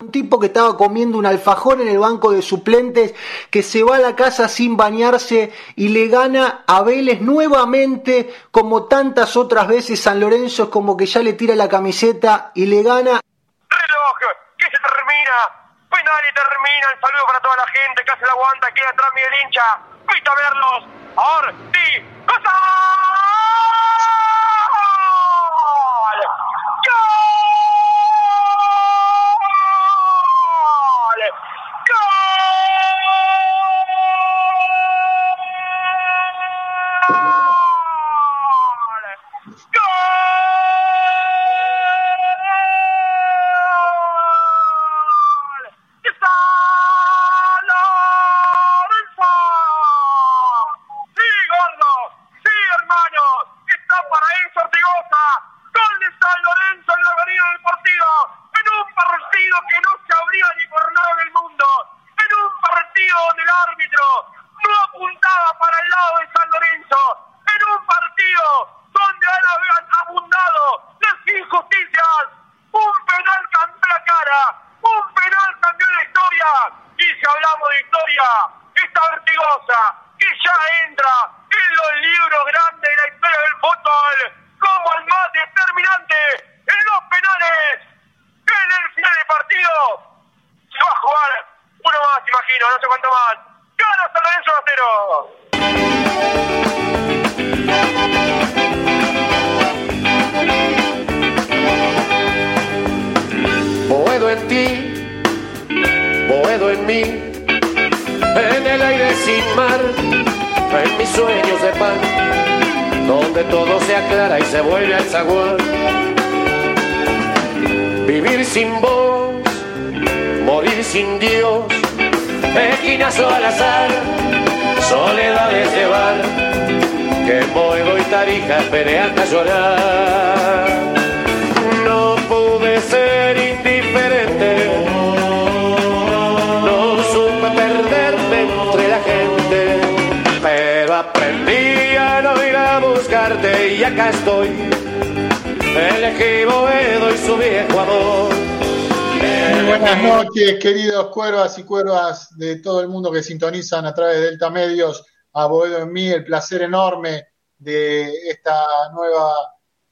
Un tipo que estaba comiendo un alfajor en el banco de suplentes, que se va a la casa sin bañarse y le gana a Vélez nuevamente, como tantas otras veces San Lorenzo es como que ya le tira la camiseta y le gana. Reloj, que se termina, final y termina, el saludo para toda la gente que hace la aguanta, queda atrás Miguel hincha, viste a verlos, ahora sí, cosa. Sintonizan a través de Delta Medios, a Boedo en mí, el placer enorme de esta nueva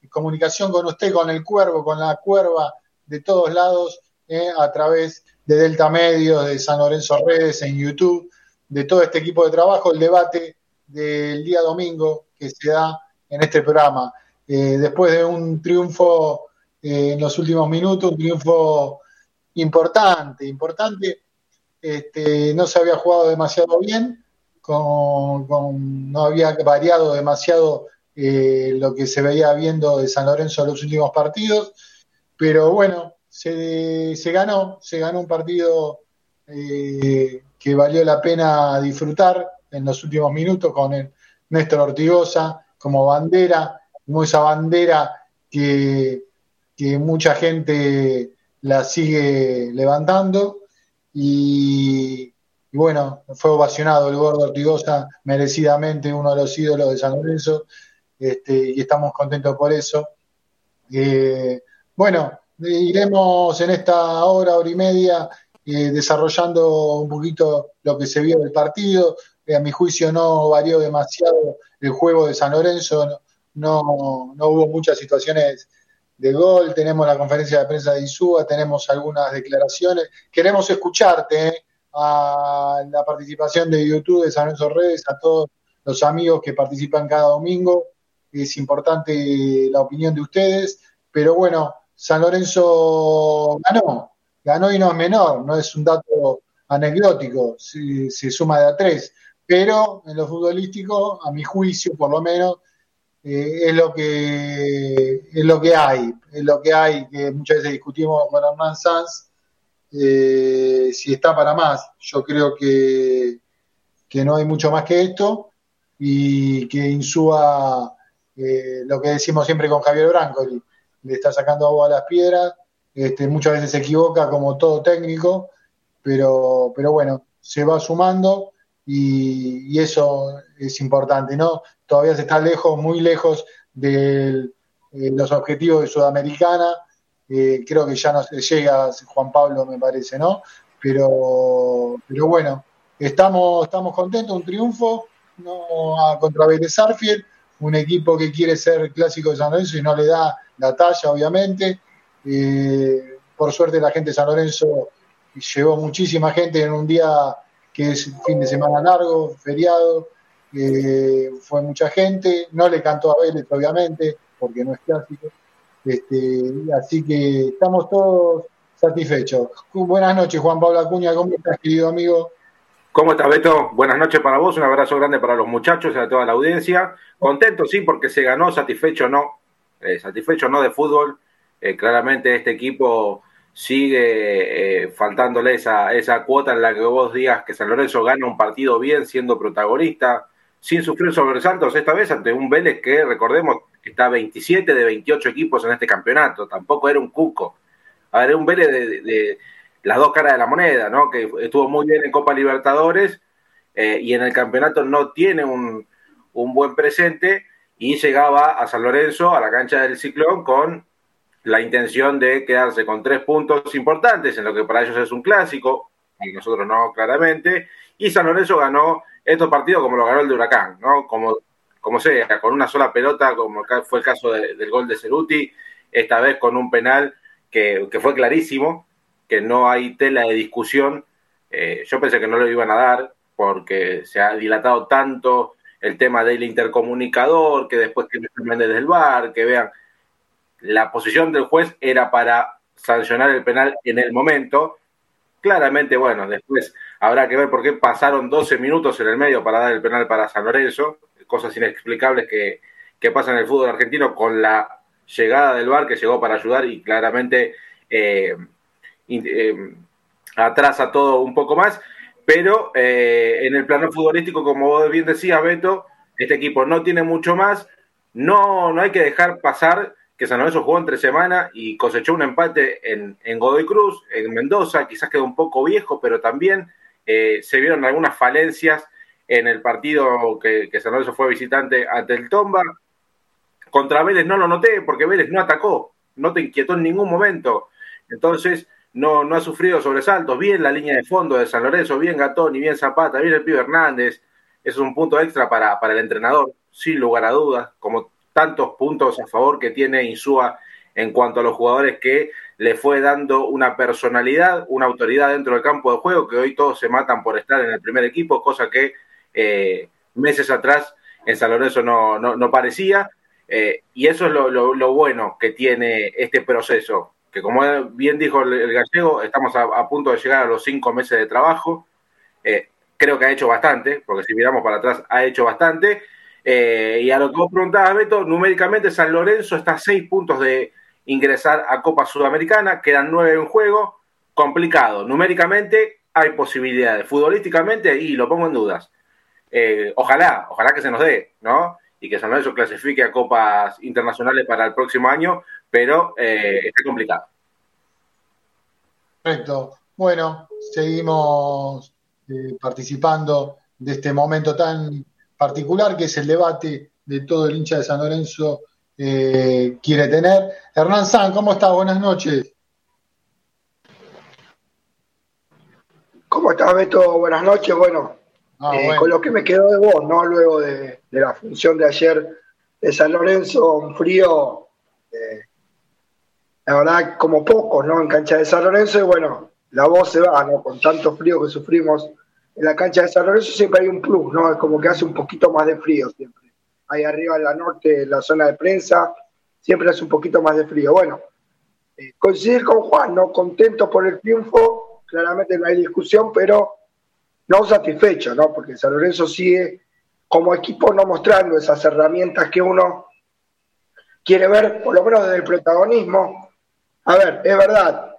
comunicación con usted, con el cuervo, con la cuerva de todos lados, eh, a través de Delta Medios, de San Lorenzo Redes, en YouTube, de todo este equipo de trabajo, el debate del día domingo que se da en este programa. Eh, después de un triunfo eh, en los últimos minutos, un triunfo importante, importante. Este, no se había jugado demasiado bien, no había variado demasiado eh, lo que se veía viendo de San Lorenzo en los últimos partidos, pero bueno, se, ganó, se ganó un partido eh, que valió la pena disfrutar en los últimos minutos con el Néstor Ortigosa como bandera, como esa bandera que, que mucha gente la sigue levantando y, bueno, fue ovacionado el gordo Ortigosa, merecidamente uno de los ídolos de San Lorenzo, este, y estamos contentos por eso. Eh, bueno, iremos en esta hora, hora y media, eh, desarrollando un poquito lo que se vio del partido. Eh, a mi juicio no varió demasiado el juego de San Lorenzo, no, no, hubo muchas situaciones de gol, tenemos la conferencia de prensa de Insúa, tenemos algunas declaraciones. Queremos escucharte a la participación de YouTube de San Lorenzo Redes, a todos los amigos que participan cada domingo. Es importante la opinión de ustedes, pero bueno, San Lorenzo ganó, ganó y no es menor, no es un dato anecdótico, se, se suma de a tres, pero en lo futbolístico, a mi juicio por lo menos, eh, es lo que es lo que hay, es lo que hay, que muchas veces discutimos con Hernán Sanz, eh, si está para más. Yo creo que, que no hay mucho más que esto y que Insúa, eh, lo que decimos siempre con Javier Brancoli, le está sacando agua a las piedras, este, muchas veces se equivoca como todo técnico, pero, pero bueno, se va sumando y, eso es importante, ¿no? Todavía se está lejos, muy lejos de eh, los objetivos de Sudamericana, eh, creo que ya no se llega Juan Pablo, me parece, ¿no? Pero, pero bueno, estamos, estamos contentos, un triunfo no, contra Vélez un equipo que quiere ser clásico de San Lorenzo y no le da la talla, obviamente. Eh, por suerte la gente de San Lorenzo llevó muchísima gente en un día que es fin de semana largo, feriado, eh, fue mucha gente, no le cantó a Vélez obviamente, porque no es clásico, este, así que estamos todos satisfechos. Buenas noches Juan Pablo Acuña, ¿cómo estás querido amigo? ¿Cómo estás, Beto? Buenas noches para vos, un abrazo grande para los muchachos y a toda la audiencia. Contento, sí, porque se ganó, satisfecho no, eh, satisfecho no de fútbol. Eh, claramente este equipo sigue eh, faltándole esa, esa cuota en la que vos digas que San Lorenzo gana un partido bien siendo protagonista, sin sufrir sobresaltos esta vez ante un Vélez que, recordemos, está 27 de 28 equipos en este campeonato, tampoco era un cuco. A ver, un Vélez de, las dos caras de la moneda, ¿no? Que estuvo muy bien en Copa Libertadores eh, y en el campeonato no tiene un, un buen presente y llegaba a San Lorenzo, a la cancha del Ciclón, con la intención de quedarse con tres puntos importantes en lo que para ellos es un clásico, y nosotros no, claramente, y San Lorenzo ganó estos partidos como lo ganó el de Huracán, ¿no? Como, como sea, con una sola pelota, como fue el caso del gol de Ceruti, esta vez con un penal que, fue clarísimo, que no hay tela de discusión. Eh, yo pensé que no lo iban a dar porque se ha dilatado tanto el tema del intercomunicador, que después que Méndez del VAR, que vean, la posición del juez era para sancionar el penal en el momento. Claramente, bueno, después habrá que ver por qué pasaron 12 minutos en el medio para dar el penal para San Lorenzo, cosas inexplicables que, que pasan en el fútbol argentino con la llegada del VAR que llegó para ayudar y claramente eh, eh, atrasa todo un poco más. Pero eh, en el plano futbolístico, como vos bien decías, Beto, este equipo no tiene mucho más. No, no hay que dejar pasar que San Lorenzo jugó entre semana y cosechó un empate en, en Godoy Cruz, en Mendoza, quizás quedó un poco viejo, pero también eh, se vieron algunas falencias en el partido que, San Lorenzo fue visitante ante el Tomba. Contra Vélez no lo noté porque Vélez no atacó, no te inquietó en ningún momento. Entonces, no, no ha sufrido sobresaltos. Bien la línea de fondo de San Lorenzo, bien Gatón y bien Zapata, bien el Pibe Hernández. Eso es un punto extra para, para el entrenador, sin lugar a dudas, como tantos puntos a favor que tiene Insúa en cuanto a los jugadores que le fue dando una personalidad, una autoridad dentro del campo de juego, que hoy todos se matan por estar en el primer equipo, cosa que eh, meses atrás en San Lorenzo no, parecía. Eh, y eso es lo, bueno que tiene este proceso, que como bien dijo el, gallego, estamos a, punto de llegar a los cinco meses de trabajo. Eh, creo que ha hecho bastante, porque si miramos para atrás, ha hecho bastante. Y a lo que vos preguntabas, Beto, numéricamente San Lorenzo está a seis puntos de ingresar a Copa Sudamericana, quedan nueve en juego, complicado. Numéricamente hay posibilidades, futbolísticamente, y lo pongo en dudas. Eh, ojalá, ojalá que se nos dé, ¿no? Y que San Lorenzo clasifique a copas internacionales para el próximo año, pero eh, está complicado. Perfecto. Bueno, seguimos eh, participando de este momento tan particular que es el debate de todo el hincha de San Lorenzo quiere tener. Hernán San, ¿cómo estás? Buenas noches. ¿Cómo estás, Beto? Buenas noches. Bueno, Ah, eh, con lo que me quedó de vos, ¿no? Luego de, la función de ayer de San Lorenzo, un frío, eh, la verdad, como pocos, ¿no? En cancha de San Lorenzo, y bueno, la voz se va, ¿no? Con tanto frío que sufrimos en la cancha de San Lorenzo, siempre hay un plus, ¿no? Es como que hace un poquito más de frío siempre. Ahí arriba en la norte, en la zona de prensa, siempre hace un poquito más de frío. Bueno, eh, coincidir con Juan, ¿no? Contento por el triunfo, claramente no hay discusión, pero no satisfecho, ¿no? Porque San Lorenzo sigue como equipo no mostrando esas herramientas que uno quiere ver, por lo menos desde el protagonismo. A ver, es verdad,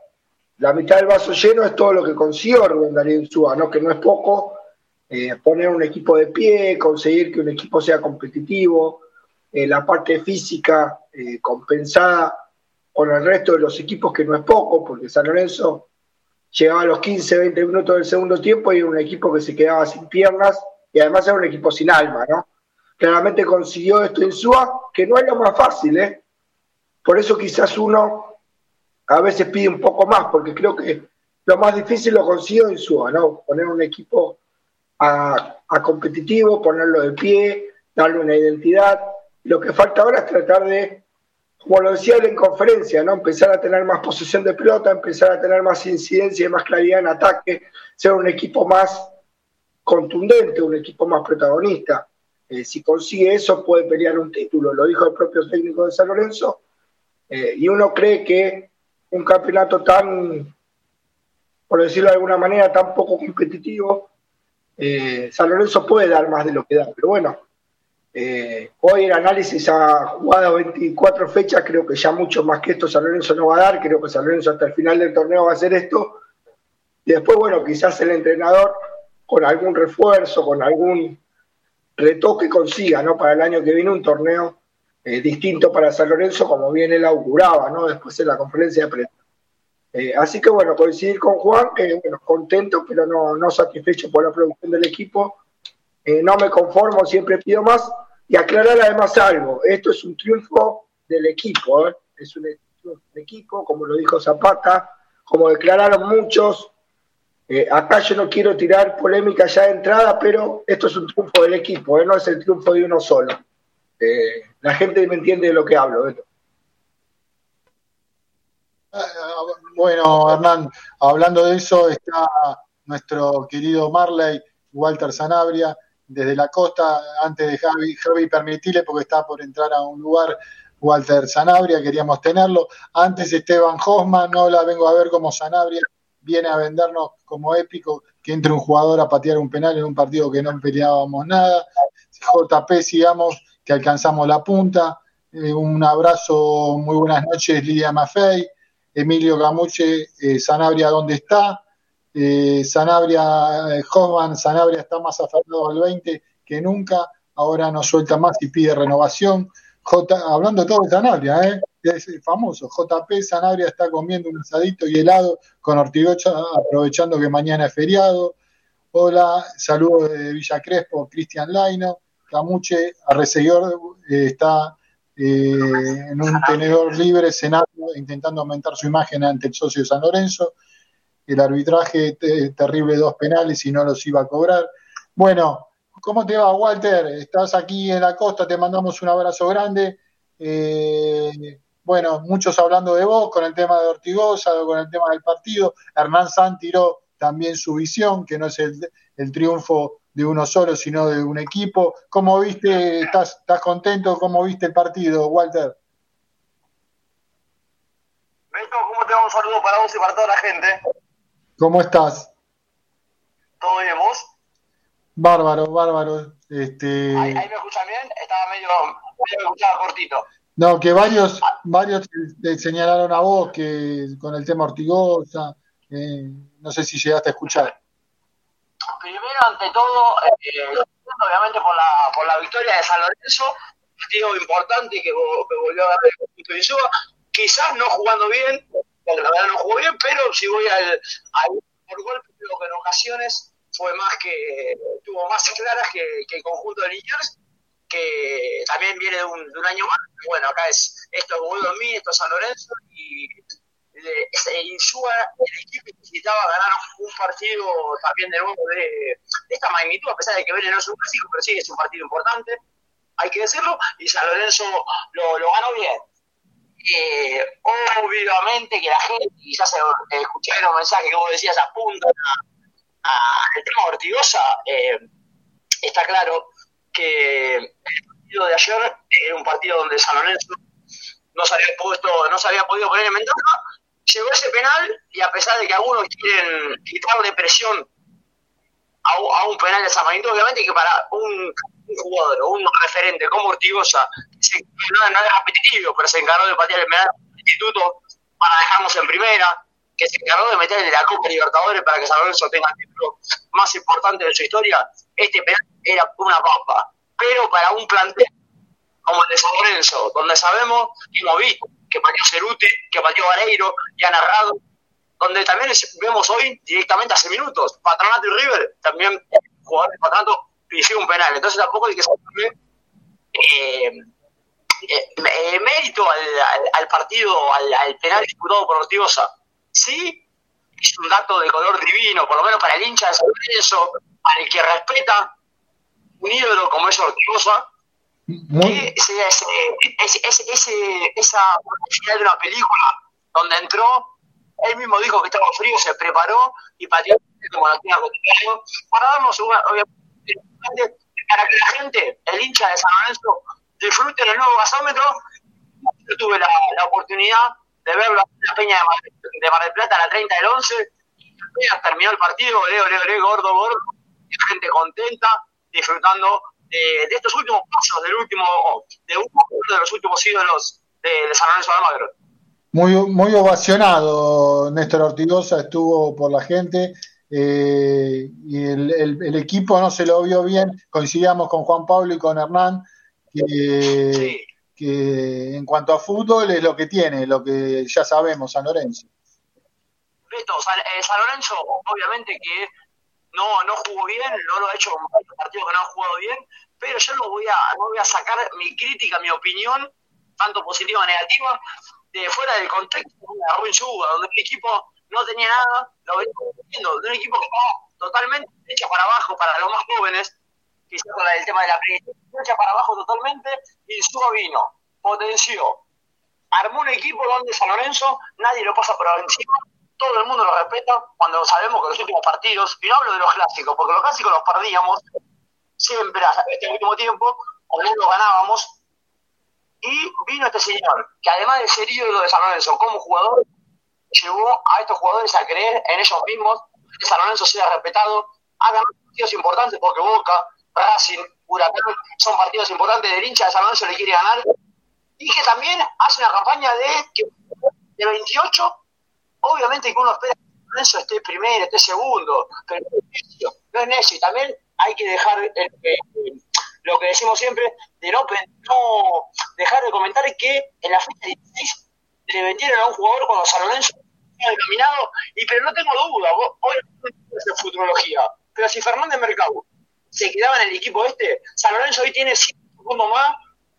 la mitad del vaso lleno es todo lo que consiguió Rubén Darío Insúa, ¿no? Que no es poco, eh, poner un equipo de pie, conseguir que un equipo sea competitivo, eh, la parte física eh, compensada con el resto de los equipos, que no es poco, porque San Lorenzo llegaba a los 15, 20 minutos del segundo tiempo y era un equipo que se quedaba sin piernas y además era un equipo sin alma, ¿no? Claramente consiguió esto en SUA, que no es lo más fácil, ¿eh? Por eso quizás uno a veces pide un poco más, porque creo que lo más difícil lo consiguió en SUA, ¿no? Poner un equipo a, a competitivo, ponerlo de pie, darle una identidad. Lo que falta ahora es tratar de como lo decía él en conferencia, ¿no? empezar a tener más posesión de pelota, empezar a tener más incidencia y más claridad en ataque, ser un equipo más contundente, un equipo más protagonista. Eh, si consigue eso, puede pelear un título, lo dijo el propio técnico de San Lorenzo. Eh, y uno cree que un campeonato tan, por decirlo de alguna manera, tan poco competitivo, eh, San Lorenzo puede dar más de lo que da. Pero bueno, eh, hoy el análisis ha jugado 24 fechas, creo que ya mucho más que esto San Lorenzo no va a dar, creo que San Lorenzo hasta el final del torneo va a hacer esto. Y después, bueno, quizás el entrenador con algún refuerzo, con algún retoque consiga, ¿no? Para el año que viene un torneo eh, distinto para San Lorenzo, como bien él auguraba, ¿no? Después en la conferencia de prensa. Eh, así que bueno, coincidir con Juan, que bueno, contento, pero no, no satisfecho por la producción del equipo eh, no me conformo, siempre pido más. Y aclarar además algo, esto es un triunfo del equipo, ¿eh? es un equipo, como lo dijo Zapata, como declararon muchos. Eh, acá yo no quiero tirar polémica ya de entrada, pero esto es un triunfo del equipo, no es el triunfo de uno solo. la gente me entiende de lo que hablo. Bueno, Hernán, hablando de eso, está nuestro querido Marley, Walter Sanabria, desde la costa, antes de Javi, Javi porque está por entrar a un lugar Walter Sanabria, queríamos tenerlo. Antes Esteban Hosman, no la vengo a ver como Sanabria viene a vendernos como épico que entre un jugador a patear un penal en un partido que no peleábamos nada. JP, sigamos, que alcanzamos la punta. Eh, un abrazo, muy buenas noches, Lidia Maffei. Emilio Gamuche, eh, Sanabria, ¿dónde está? Eh, Sanabria, eh, Hoffman, Sanabria está más aferrado al 20 que nunca, ahora no suelta más y pide renovación. J, hablando todo de Sanabria, ¿eh? es famoso. JP Sanabria está comiendo un asadito y helado con Ortigocha, aprovechando que mañana es feriado. Hola, saludos de Villa Crespo, Cristian Laino. Camuche, Arreseguidor, eh, está en un tenedor libre, cenando, intentando aumentar su imagen ante el socio de San Lorenzo el arbitraje terrible, dos penales y no los iba a cobrar. Bueno, ¿cómo te va, Walter? Estás aquí en la costa, te mandamos un abrazo grande. Eh, bueno, muchos hablando de vos con el tema de Ortigosa, con el tema del partido. Hernán San tiró también su visión, que no es el, triunfo de uno solo, sino de un equipo. ¿Cómo viste? ¿Estás, ¿Estás contento? ¿Cómo viste el partido, Walter? ¿cómo te un saludo para vos y para toda la gente. ¿Cómo estás? ¿Todo bien, vos? Bárbaro, bárbaro. Este... ¿Ahí, me escuchan bien? Estaba medio, medio escuchaba cortito. No, que varios, varios te, señalaron a vos que con el tema Ortigosa, eh, no sé si llegaste a escuchar. Primero, ante todo, eh, obviamente por la, por la victoria de San Lorenzo, partido importante que, que volvió a dar el punto de quizás no jugando bien, la verdad no bien, pero si voy al, al por golpe, creo que en ocasiones fue más que, tuvo más claras que, que el conjunto de Liniers, que también viene de un, de un año más. Bueno, acá es esto es en mí, esto es San Lorenzo, y ese Insúa, el equipo necesitaba ganar un partido también de nuevo de, esta magnitud, a pesar de que Vélez no es un clásico, pero sí es un partido importante, hay que decirlo, y San Lorenzo lo, lo ganó bien. Eh, obviamente que la gente, quizás escuché los mensajes que vos decías, apuntan al tema Ortigosa, eh, está claro que el partido de ayer era un partido donde San Lorenzo no se había puesto, no se había podido poner en ventaja, llegó ese penal y a pesar de que algunos quieren quitarle presión a, un penal de San Marino, obviamente que para un, jugador un referente como Ortigosa, no, no, es repetitivo, pero se encargó de patear el penal del instituto para dejarnos en primera, que se encargó de meterle la Copa Libertadores para que San Lorenzo tenga el título más importante de su historia, este penal era una papa. Pero para un plantel como el de San Lorenzo, donde sabemos y hemos visto que pateó Ceruti, que pateó Vareiro, y ha narrado, donde también vemos hoy directamente hace minutos, Patronato y River, también jugadores de Patronato hicieron un penal. Entonces tampoco hay que sacarle eh, eh, mérito al, al, partido, al, al, penal disputado por Ortigosa sí es un dato de color divino, por lo menos para el hincha de San Lorenzo, al que respeta un ídolo como es Ortigosa, que ese, ese, ese, esa final de una película donde entró, él mismo dijo que estaba frío, se preparó y pateó como la para darnos una, para que la gente, el hincha de San Lorenzo, disfrute del nuevo gasómetro. Yo tuve la, oportunidad de verlo en la Peña de Mar, del Plata a la 30 del 11. Apenas terminó el partido, ole, ole, ole, gordo, gordo. La gente contenta, disfrutando de, estos últimos pasos del último, de uno de los últimos ídolos de, de San Lorenzo de Almagro. Muy, muy ovacionado Néstor Ortigosa, estuvo por la gente. Eh, y el, el, equipo no se lo vio bien, coincidíamos con Juan Pablo y con Hernán, que sí que en cuanto a fútbol es lo que tiene, lo que ya sabemos San Lorenzo. Beto, San, eh, San Lorenzo obviamente que no, no jugó bien, no lo ha hecho con varios partidos que no han jugado bien, pero yo no voy a, no voy a sacar mi crítica, mi opinión, tanto positiva o negativa, de fuera del contexto de Rubén donde el equipo no tenía nada, lo venimos viendo, de un equipo que estaba totalmente hecha para abajo para los más jóvenes, quizás con el tema de la echa para abajo totalmente, y Suba vino, potenció, armó un equipo donde San Lorenzo nadie lo pasa por encima, todo el mundo lo respeta, cuando sabemos que los últimos partidos, y no hablo de los clásicos, porque los clásicos los perdíamos siempre hasta este último tiempo, o no los ganábamos, y vino este señor, que además de ser ídolo de San Lorenzo como jugador, llevó a estos jugadores a creer en ellos mismos, que San Lorenzo sea respetado, ha ganado partidos importantes porque Boca, Racing, Huracán, son partidos importantes del hincha de San Lorenzo le quiere ganar. Y que también hace una campaña de, de 28, obviamente que uno espera que San Lorenzo esté primero, esté segundo, pero no es necio. Y también hay que dejar lo que decimos siempre, de no, no dejar de comentar que en la fecha 16 le vendieron a un jugador cuando San Lorenzo estaba encaminado, y pero no tengo duda, hoy es futurología, pero si Fernández Mercado se quedaba en el equipo este. San Lorenzo hoy tiene 5 segundos más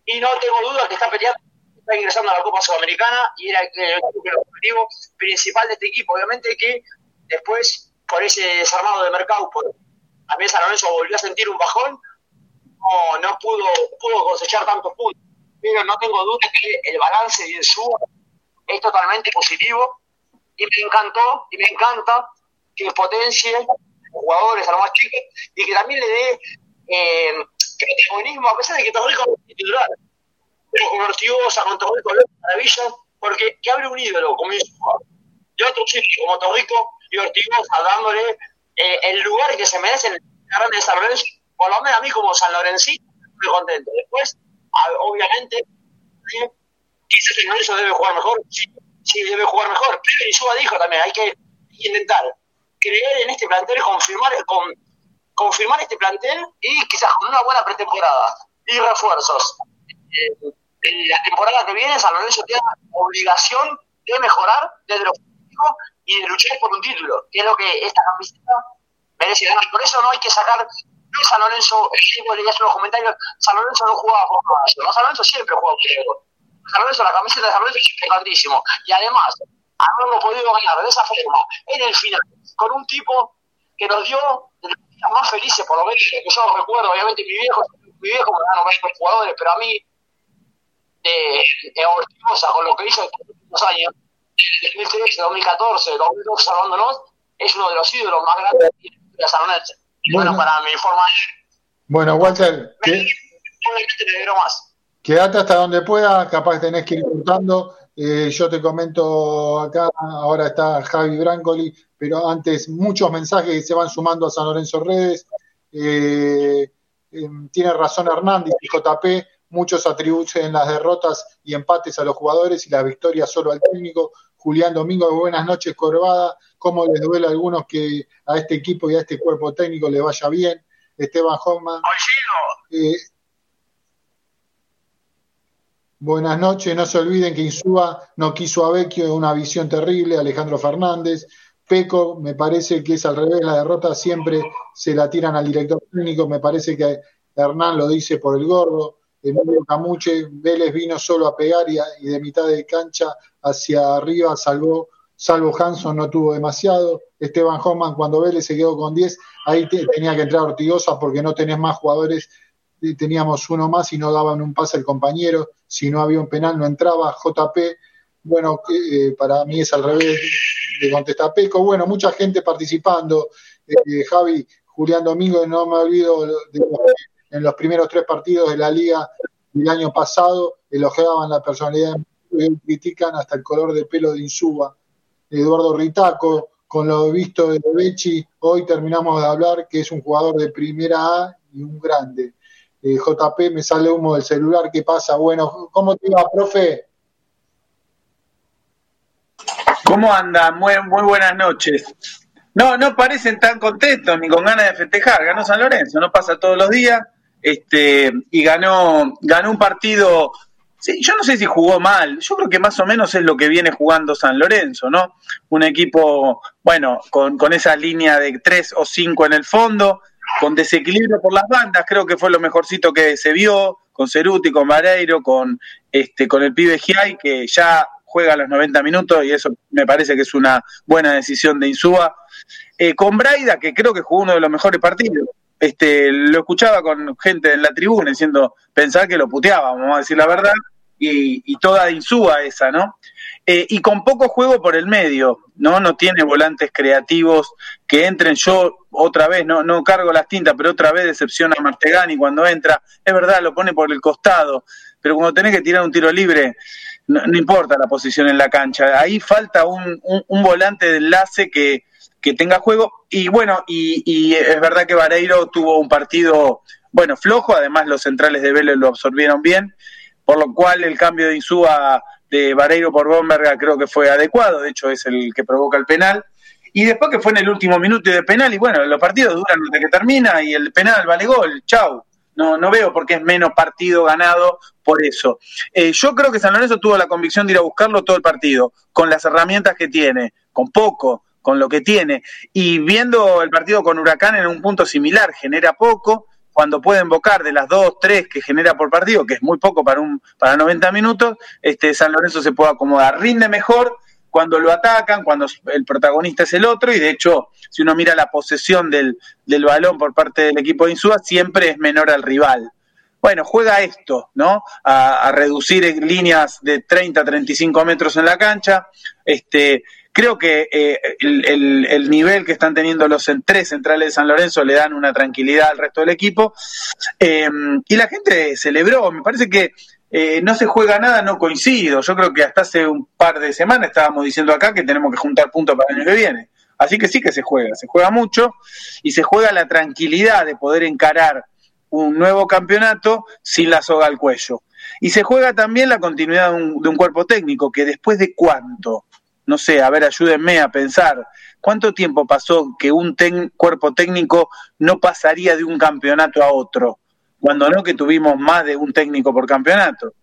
y no tengo duda que está peleando, está ingresando a la Copa Sudamericana y era el, objetivo principal de este equipo. Obviamente que después, por ese desarmado de mercado, también San Lorenzo volvió a sentir un bajón, no, no pudo, pudo cosechar tantos puntos. Pero no tengo duda que el balance de su es totalmente positivo y me encantó y me encanta que potencie jugadores, a los más chicos, y que también le dé eh, protagonismo, a pesar de que Torrico es titular. Pero con Ortigosa, con Torrico, maravilla, porque que abre un ídolo como de otros chicos como Torrico y Ortigosa, dándole eh, el lugar que se merece en el grande de por lo menos a mí como San Lorencito, muy contento. Después, obviamente, quizás San Lorenzo debe jugar mejor, sí, debe jugar mejor, pero Insúa dijo también, hay que intentar creer en este plantel, confirmar, con, confirmar este plantel y quizás con una buena pretemporada y refuerzos. Eh, en la temporada que viene San Lorenzo tiene obligación de mejorar desde lo físico y de luchar por un título, que es lo que esta camiseta merece ganar. Por eso no hay que sacar San Lorenzo, el le los comentarios, San Lorenzo no jugaba por caballo, ¿no? San Lorenzo siempre juega por San Lorenzo, la camiseta de San Lorenzo es importantísimo. Y además, haberlo podido ganar de esa forma, en el final, con un tipo que nos dio más felices, por lo menos, que yo recuerdo, obviamente mi viejo, mi viejo me ganó varios jugadores, pero a mí, de, de con lo que hizo en los años, 2013, 2014, 2012, salvándonos, es uno de los ídolos más grandes de San Lorenzo. Y bueno, para mi forma Bueno, Walter, que, quédate hasta donde pueda, capaz tenés que ir contando. Eh, yo te comento acá, ahora está Javi Brancoli, pero antes muchos mensajes que se van sumando a San Lorenzo Redes. Eh, em, tiene razón Hernández y JP, muchos atribuyen las derrotas y empates a los jugadores y las victorias solo al técnico. Julián Domingo, buenas noches, Corbada. ¿Cómo les duele a algunos que a este equipo y a este cuerpo técnico le vaya bien? Esteban Hoffman. Eh, buenas noches, no se olviden que Insúa no quiso a Vecchio, una visión terrible. Alejandro Fernández. Peco, me parece que es al revés, la derrota siempre se la tiran al director técnico, me parece que Hernán lo dice por el gordo. Emilio Camuche, Vélez vino solo a pegar y, de mitad de cancha hacia arriba salvó, salvo Hanson no tuvo demasiado. Esteban Hoffman cuando Vélez se quedó con 10, ahí tenía que entrar Ortigosa porque no tenés más jugadores, teníamos uno más y no daban un pase al compañero, si no había un penal no entraba, JP, bueno, eh, para mí es al revés de contestar Peco, bueno, mucha gente participando, eh, Javi, Julián Domingo, no me olvido de en los primeros tres partidos de la liga del año pasado elogiaban la personalidad critican hasta el color de pelo de Eduardo Ritaco, con lo visto de Becci, hoy terminamos de hablar que es un jugador de primera A y un grande. Eh, JP, me sale humo del celular, ¿qué pasa? Bueno, ¿cómo te va, profe? ¿Cómo anda? Muy, muy buenas noches. No, no parecen tan contentos ni con ganas de festejar. Ganó San Lorenzo, no pasa todos los días este, y ganó, ganó un partido. Sí, yo no sé si jugó mal, yo creo que más o menos es lo que viene jugando San Lorenzo, ¿no? Un equipo, bueno, con, esa línea de tres o cinco en el fondo, con desequilibrio por las bandas, creo que fue lo mejorcito que se vio, con Ceruti, con Vareiro, con, este, con el pibe Giai, que ya juega a los 90 minutos y eso me parece que es una buena decisión de Insúa. Eh, con Braida, que creo que jugó uno de los mejores partidos, este, lo escuchaba con gente en la tribuna diciendo, pensar que lo puteaba, vamos a decir la verdad, y, toda de insúa esa, ¿no? Eh, y con poco juego por el medio, ¿no? No tiene volantes creativos que entren. Yo otra vez, no, no cargo las tintas, pero otra vez decepciona a Martegani cuando entra. Es verdad, lo pone por el costado, pero cuando tenés que tirar un tiro libre, no, importa la posición en la cancha. Ahí falta un, un volante de enlace que, que tenga juego. Y bueno, y, es verdad que Vareiro tuvo un partido, bueno, flojo, además los centrales de Vélez lo absorbieron bien, por lo cual el cambio de Insúa de Vareiro por Bomberga creo que fue adecuado, de hecho es el que provoca el penal. Y después que fue en el último minuto de penal, y bueno, los partidos duran hasta que termina y el penal vale gol, chau. No, no veo por qué es menos partido ganado por eso. Eh, yo creo que San Lorenzo tuvo la convicción de ir a buscarlo todo el partido, con las herramientas que tiene, con poco, con lo que tiene. Y viendo el partido con Huracán en un punto similar, genera poco, cuando puede invocar de las dos, tres que genera por partido, que es muy poco para un para 90 minutos, este San Lorenzo se puede acomodar, rinde mejor cuando lo atacan, cuando el protagonista es el otro, y de hecho, si uno mira la posesión del, del balón por parte del equipo de Insúa, siempre es menor al rival. Bueno, juega esto, ¿no? A, a reducir líneas de 30 a 35 metros en la cancha, este, Creo que eh, el, nivel que están teniendo los tres centrales de San Lorenzo le dan una tranquilidad al resto del equipo. Eh, y la gente celebró, me parece que eh, no se juega nada, no coincido. Yo creo que hasta hace un par de semanas estábamos diciendo acá que tenemos que juntar puntos para el año que viene. Así que sí que se juega, se juega mucho y se juega la tranquilidad de poder encarar un nuevo campeonato sin la soga al cuello. Y se juega también la continuidad de un, cuerpo técnico, que después de cuánto, no sé, a ver, ayúdenme a pensar, ¿cuánto tiempo pasó que un cuerpo técnico no pasaría de un campeonato a otro? Cuando no que tuvimos más de un técnico por campeonato.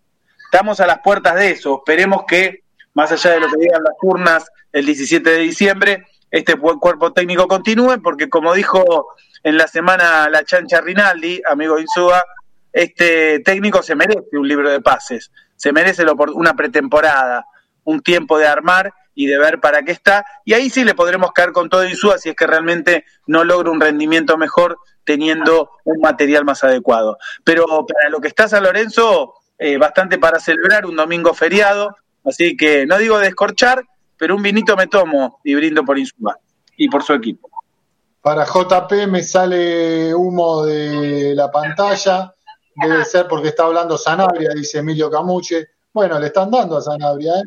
Estamos a las puertas de eso, esperemos que, más allá de lo que digan las urnas el 17 de diciembre, este cuerpo técnico continúe, porque como dijo en la semana la chancha Rinaldi, amigo Insúa, este técnico se merece un libro de pases, se merece una pretemporada, un tiempo de armar y de ver para qué está, y ahí sí le podremos caer con todo Insúa si es que realmente no logra un rendimiento mejor teniendo un material más adecuado. Pero para lo que está San Lorenzo, eh, bastante para celebrar, un domingo feriado, así que no digo descorchar, pero un vinito me tomo y brindo por Insúa y por su equipo. Para JP me sale humo de la pantalla, debe ser porque está hablando Sanabria, dice Emilio Camuche. Bueno, le están dando a Sanabria, ¿eh?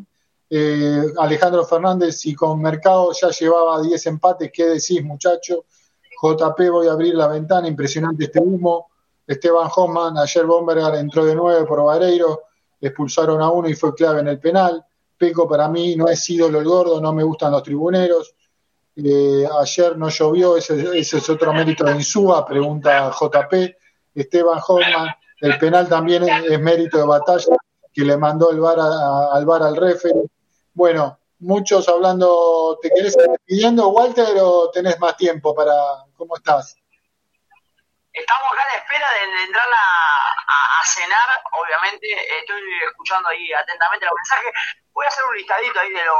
¿Eh? Alejandro Fernández, si con Mercado ya llevaba 10 empates, ¿qué decís, muchacho? JP, voy a abrir la ventana, impresionante este humo. Esteban Hoffman, ayer Bombergar entró de nueve por Vareiro, expulsaron a uno y fue clave en el penal. Peco para mí no es ídolo el gordo, no me gustan los tribuneros. Eh, ayer no llovió, ese, es otro mérito de Insúa, pregunta JP. Esteban Hoffman, el penal también es, mérito de batalla que le mandó el bar al bar al referee. Bueno, muchos hablando, ¿te querés ir pidiendo, Walter, o tenés más tiempo para, ¿cómo estás? Estamos acá a la espera de, entrar a, cenar, obviamente, estoy escuchando ahí atentamente los mensajes. Voy a hacer un listadito ahí de los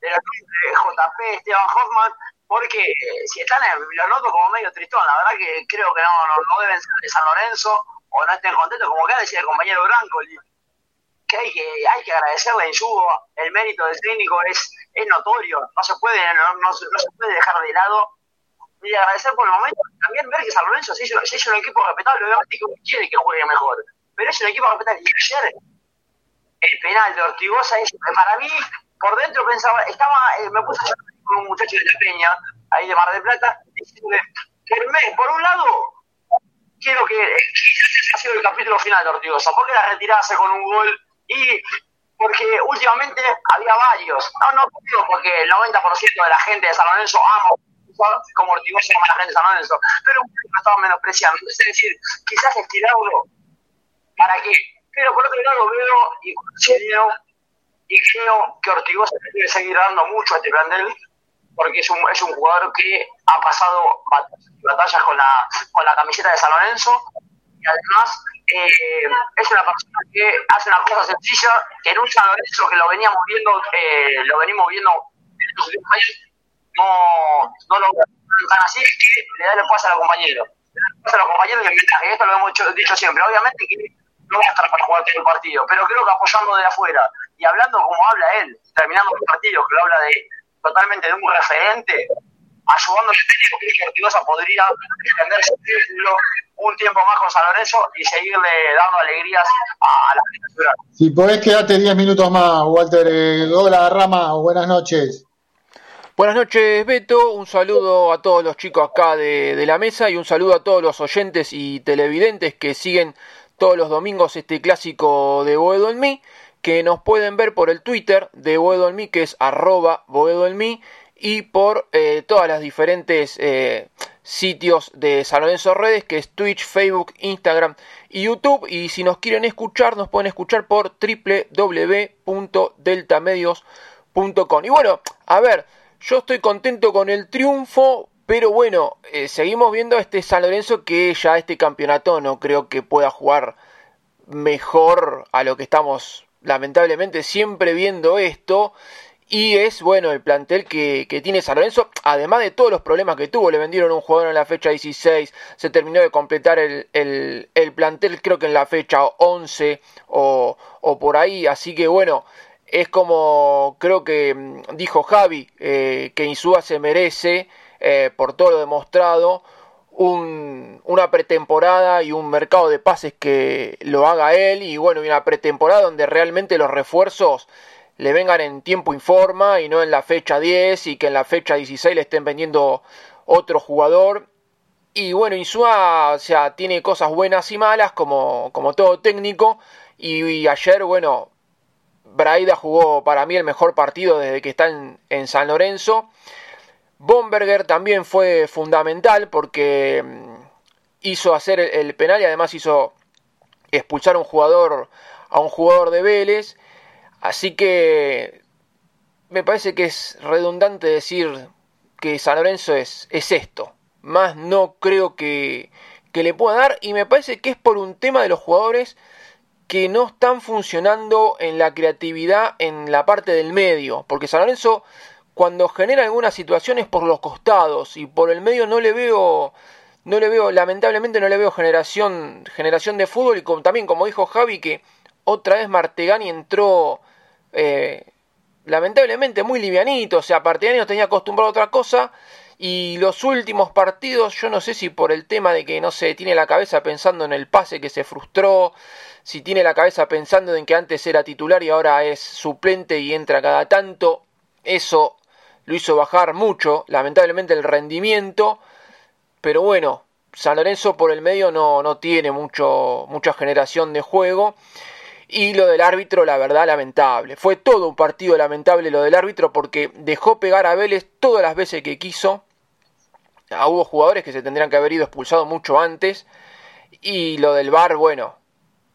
de, de JP, Esteban Hoffman, porque si están, los noto como medio tristón, la verdad que creo que no, no, deben ser de San Lorenzo o no estén contentos, como acá decía el compañero Blanco, que hay que, hay que agradecerle en Yugo, el mérito del técnico es, es notorio, no se puede, no, no, se puede dejar de lado y agradecer por el momento, también ver que San Lorenzo se hizo, se un equipo respetable, obviamente que quiere que juegue mejor, pero es un equipo respetable. Y ayer el penal de Ortigosa es, para mí, por dentro pensaba, estaba, eh, me puse a con un muchacho de la Peña, ahí de Mar del Plata, diciendo que por un lado, quiero que, ha sido el capítulo final de Ortigosa, porque la retirase con un gol y porque últimamente había varios, no, no porque el 90% de la gente de San Lorenzo ama como Ortigosa ama la gente de San Lorenzo, pero no estaba menospreciando, es decir, quizás estirarlo para que, pero por otro lado veo y considero y creo que Ortigosa debe seguir dando mucho a este plantel porque es un, es un jugador que ha pasado batallas con la, con la camiseta de San Lorenzo y además eh, es una persona que hace una cosa sencilla que en un San Lorenzo que lo veníamos viendo, eh, lo venimos viendo en estos últimos años, no, no lo tan así que le da el paso a los compañeros. Le da el paso a los y. Esto lo hemos dicho, siempre. Obviamente que no va a estar para jugar todo el partido, pero creo que apoyando de afuera y hablando como habla él, terminando los partidos, que lo habla de totalmente de un referente, ayudando a que Ortigosa podría extenderse un tiempo más con San Lorenzo y seguirle dando alegrías a la gente Si podés quedarte 10 minutos más, Walter. Eh, hola, Rama, buenas noches. Buenas noches, Beto. Un saludo a todos los chicos acá de, de, la mesa y un saludo a todos los oyentes y televidentes que siguen todos los domingos este clásico de Boedo en mí que nos pueden ver por el Twitter de Boedo en mí, que es arroba Boedo en mí, y por eh, todas las diferentes eh, sitios de San Lorenzo Redes, que es Twitch, Facebook, Instagram y YouTube. Y si nos quieren escuchar, nos pueden escuchar por www.deltamedios.com. Y bueno, a ver, yo estoy contento con el triunfo, pero bueno, eh, seguimos viendo a este San Lorenzo que ya este campeonato no creo que pueda jugar mejor a lo que estamos lamentablemente siempre viendo esto. Y es bueno el plantel que, tiene San Lorenzo, además de todos los problemas que tuvo. Le vendieron un jugador en la fecha 16, se terminó de completar el, el, plantel creo que en la fecha 11 o, o, por ahí. Así que bueno, es como creo que mm, dijo Javi, eh, que Insúa se merece, eh, por todo lo demostrado, una pretemporada y un mercado de pases que lo haga él y bueno, una pretemporada donde realmente los refuerzos le vengan en tiempo y forma y no en la fecha 10 y que en la fecha 16 le estén vendiendo otro jugador. Y bueno, Insúa, o sea, tiene cosas buenas y malas como, como todo técnico. Y, ayer, bueno, Braida jugó para mí el mejor partido desde que está en San Lorenzo. Bomberger también fue fundamental porque mm, hizo hacer el, penal y además hizo expulsar a un jugador a un jugador de Vélez. Así que me parece que es redundante decir que San Lorenzo es, es esto. Más no creo que, que le pueda dar y me parece que es por un tema de los jugadores que no están funcionando en la creatividad en la parte del medio. Porque San Lorenzo cuando genera algunas situaciones por los costados y por el medio no le veo no le veo lamentablemente no le veo generación generación de fútbol y también como dijo Javi que otra vez Martegani entró eh, lamentablemente muy livianito o sea no tenía acostumbrado a otra cosa y los últimos partidos yo no sé si por el tema de que no se tiene la cabeza pensando en el pase que se frustró si tiene la cabeza pensando en que antes era titular y ahora es suplente y entra cada tanto eso lo hizo bajar mucho, lamentablemente, el rendimiento, pero bueno, San Lorenzo por el medio no, no tiene mucho, mucha generación de juego. Y lo del árbitro, la verdad, lamentable. Fue todo un partido lamentable lo del árbitro porque dejó pegar a Vélez todas las veces que quiso. Ah, hubo jugadores que se tendrían que haber ido expulsados mucho antes. Y lo del VAR, bueno,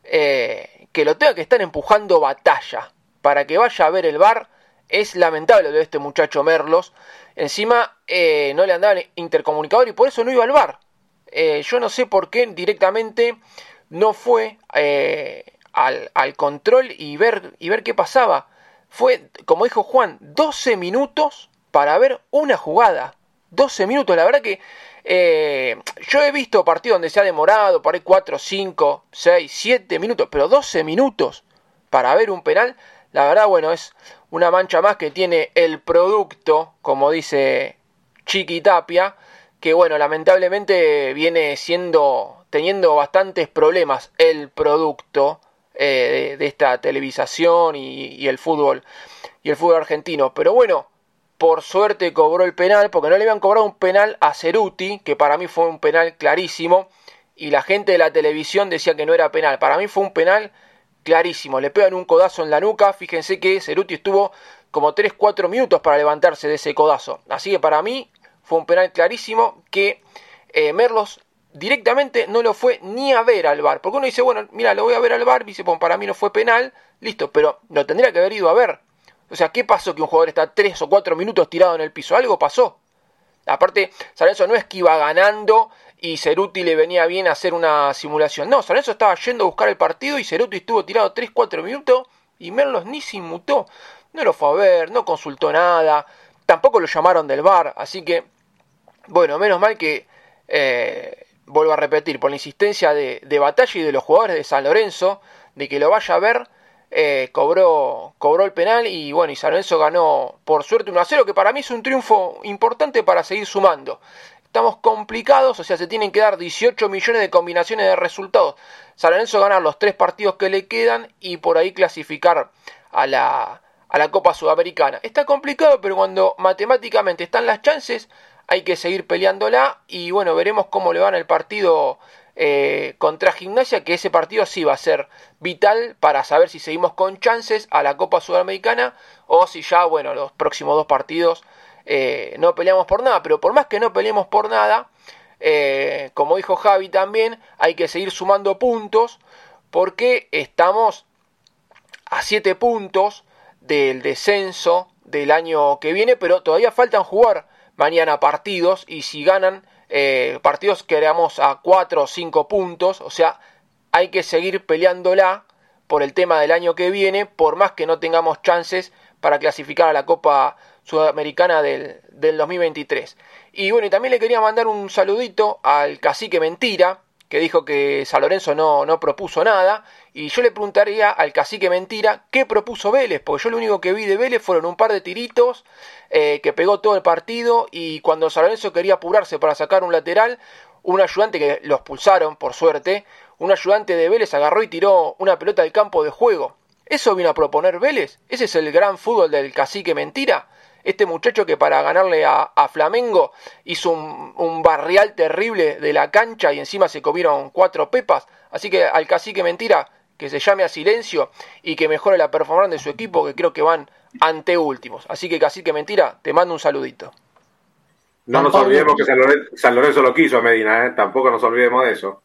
eh, que lo tenga que estar empujando batalla para que vaya a ver el VAR es lamentable lo de este muchacho Merlos. Encima eh, no le andaba el intercomunicador y por eso no iba al bar. Eh, yo no sé por qué directamente no fue eh, al, al, control y ver, y ver qué pasaba. Fue, como dijo Juan, 12 minutos para ver una jugada. 12 minutos, la verdad que yo he visto partidos donde se ha demorado, por ahí 4, 5, 6, 7 minutos, pero 12 minutos para ver un penal, la verdad, bueno, es una mancha más que tiene el producto, como dice Chiqui Tapia, que bueno, lamentablemente viene siendo, teniendo bastantes problemas el producto eh, de, esta televisación y, el fútbol y el fútbol argentino. Pero bueno, por suerte cobró el penal, porque no le habían cobrado un penal a Ceruti, que para mí fue un penal clarísimo, y la gente de la televisión decía que no era penal. Para mí fue un penal clarísimo. Le pegan un codazo en la nuca. Fíjense que Ceruti estuvo como 3-4 minutos para levantarse de ese codazo. Así que para mí fue un penal clarísimo que eh, Merlos directamente no lo fue ni a ver al bar. Porque uno dice, bueno, mira, lo voy a ver al bar. Dice, bueno, para mí no fue penal. Listo, pero lo tendría que haber ido a ver. O sea, ¿qué pasó que un jugador está 3 o 4 minutos tirado en el piso? Algo pasó. Aparte, San no es que iba ganando y Ceruti le venía bien hacer una simulación. No, San estaba yendo a buscar el partido y Ceruti estuvo tirado 3-4 minutos y Merlos ni se inmutó. No lo fue a ver, no consultó nada, tampoco lo llamaron del bar, así que, bueno, menos mal que, eh, vuelvo a repetir, por la insistencia de, de, Batalla y de los jugadores de San Lorenzo, de que lo vaya a ver, eh, cobró, cobró el penal y bueno, y San Lorenzo ganó por suerte 1 a 0, que para mí es un triunfo importante para seguir sumando. Estamos complicados, o sea, se tienen que dar 18 millones de combinaciones de resultados. San Lorenzo ganar los tres partidos que le quedan y por ahí clasificar a la, a la Copa Sudamericana. Está complicado, pero cuando matemáticamente están las chances, hay que seguir peleándola y bueno, veremos cómo le van el partido eh, contra Gimnasia, que ese partido sí va a ser vital para saber si seguimos con chances a la Copa Sudamericana o si ya, bueno, los próximos dos partidos eh, no peleamos por nada, pero por más que no peleemos por nada, eh, como dijo Javi también, hay que seguir sumando puntos porque estamos a 7 puntos del descenso del año que viene, pero todavía faltan jugar mañana partidos y si ganan eh, partidos quedamos a 4 o 5 puntos, o sea, hay que seguir peleándola por el tema del año que viene, por más que no tengamos chances para clasificar a la Copa Sudamericana del, del 2023. Y bueno, y también le quería mandar un saludito al cacique Mentira, que dijo que San Lorenzo no, no propuso nada. Y yo le preguntaría al cacique Mentira qué propuso Vélez, porque yo lo único que vi de Vélez fueron un par de tiritos eh, que pegó todo el partido y cuando San Lorenzo quería apurarse para sacar un lateral, un ayudante que los pulsaron, por suerte, un ayudante de Vélez agarró y tiró una pelota al campo de juego. ¿Eso vino a proponer Vélez? ¿Ese es el gran fútbol del cacique mentira? Este muchacho que para ganarle a, Flamengo hizo un, barrial terrible de la cancha y encima se comieron cuatro pepas. Así que al cacique mentira que se llame a silencio y que mejore la performance de su equipo, que creo que van ante últimos. Así que cacique mentira, te mando un saludito. No nos olvidemos que San Lorenzo, lo quiso a Medina, ¿eh? tampoco nos olvidemos de eso.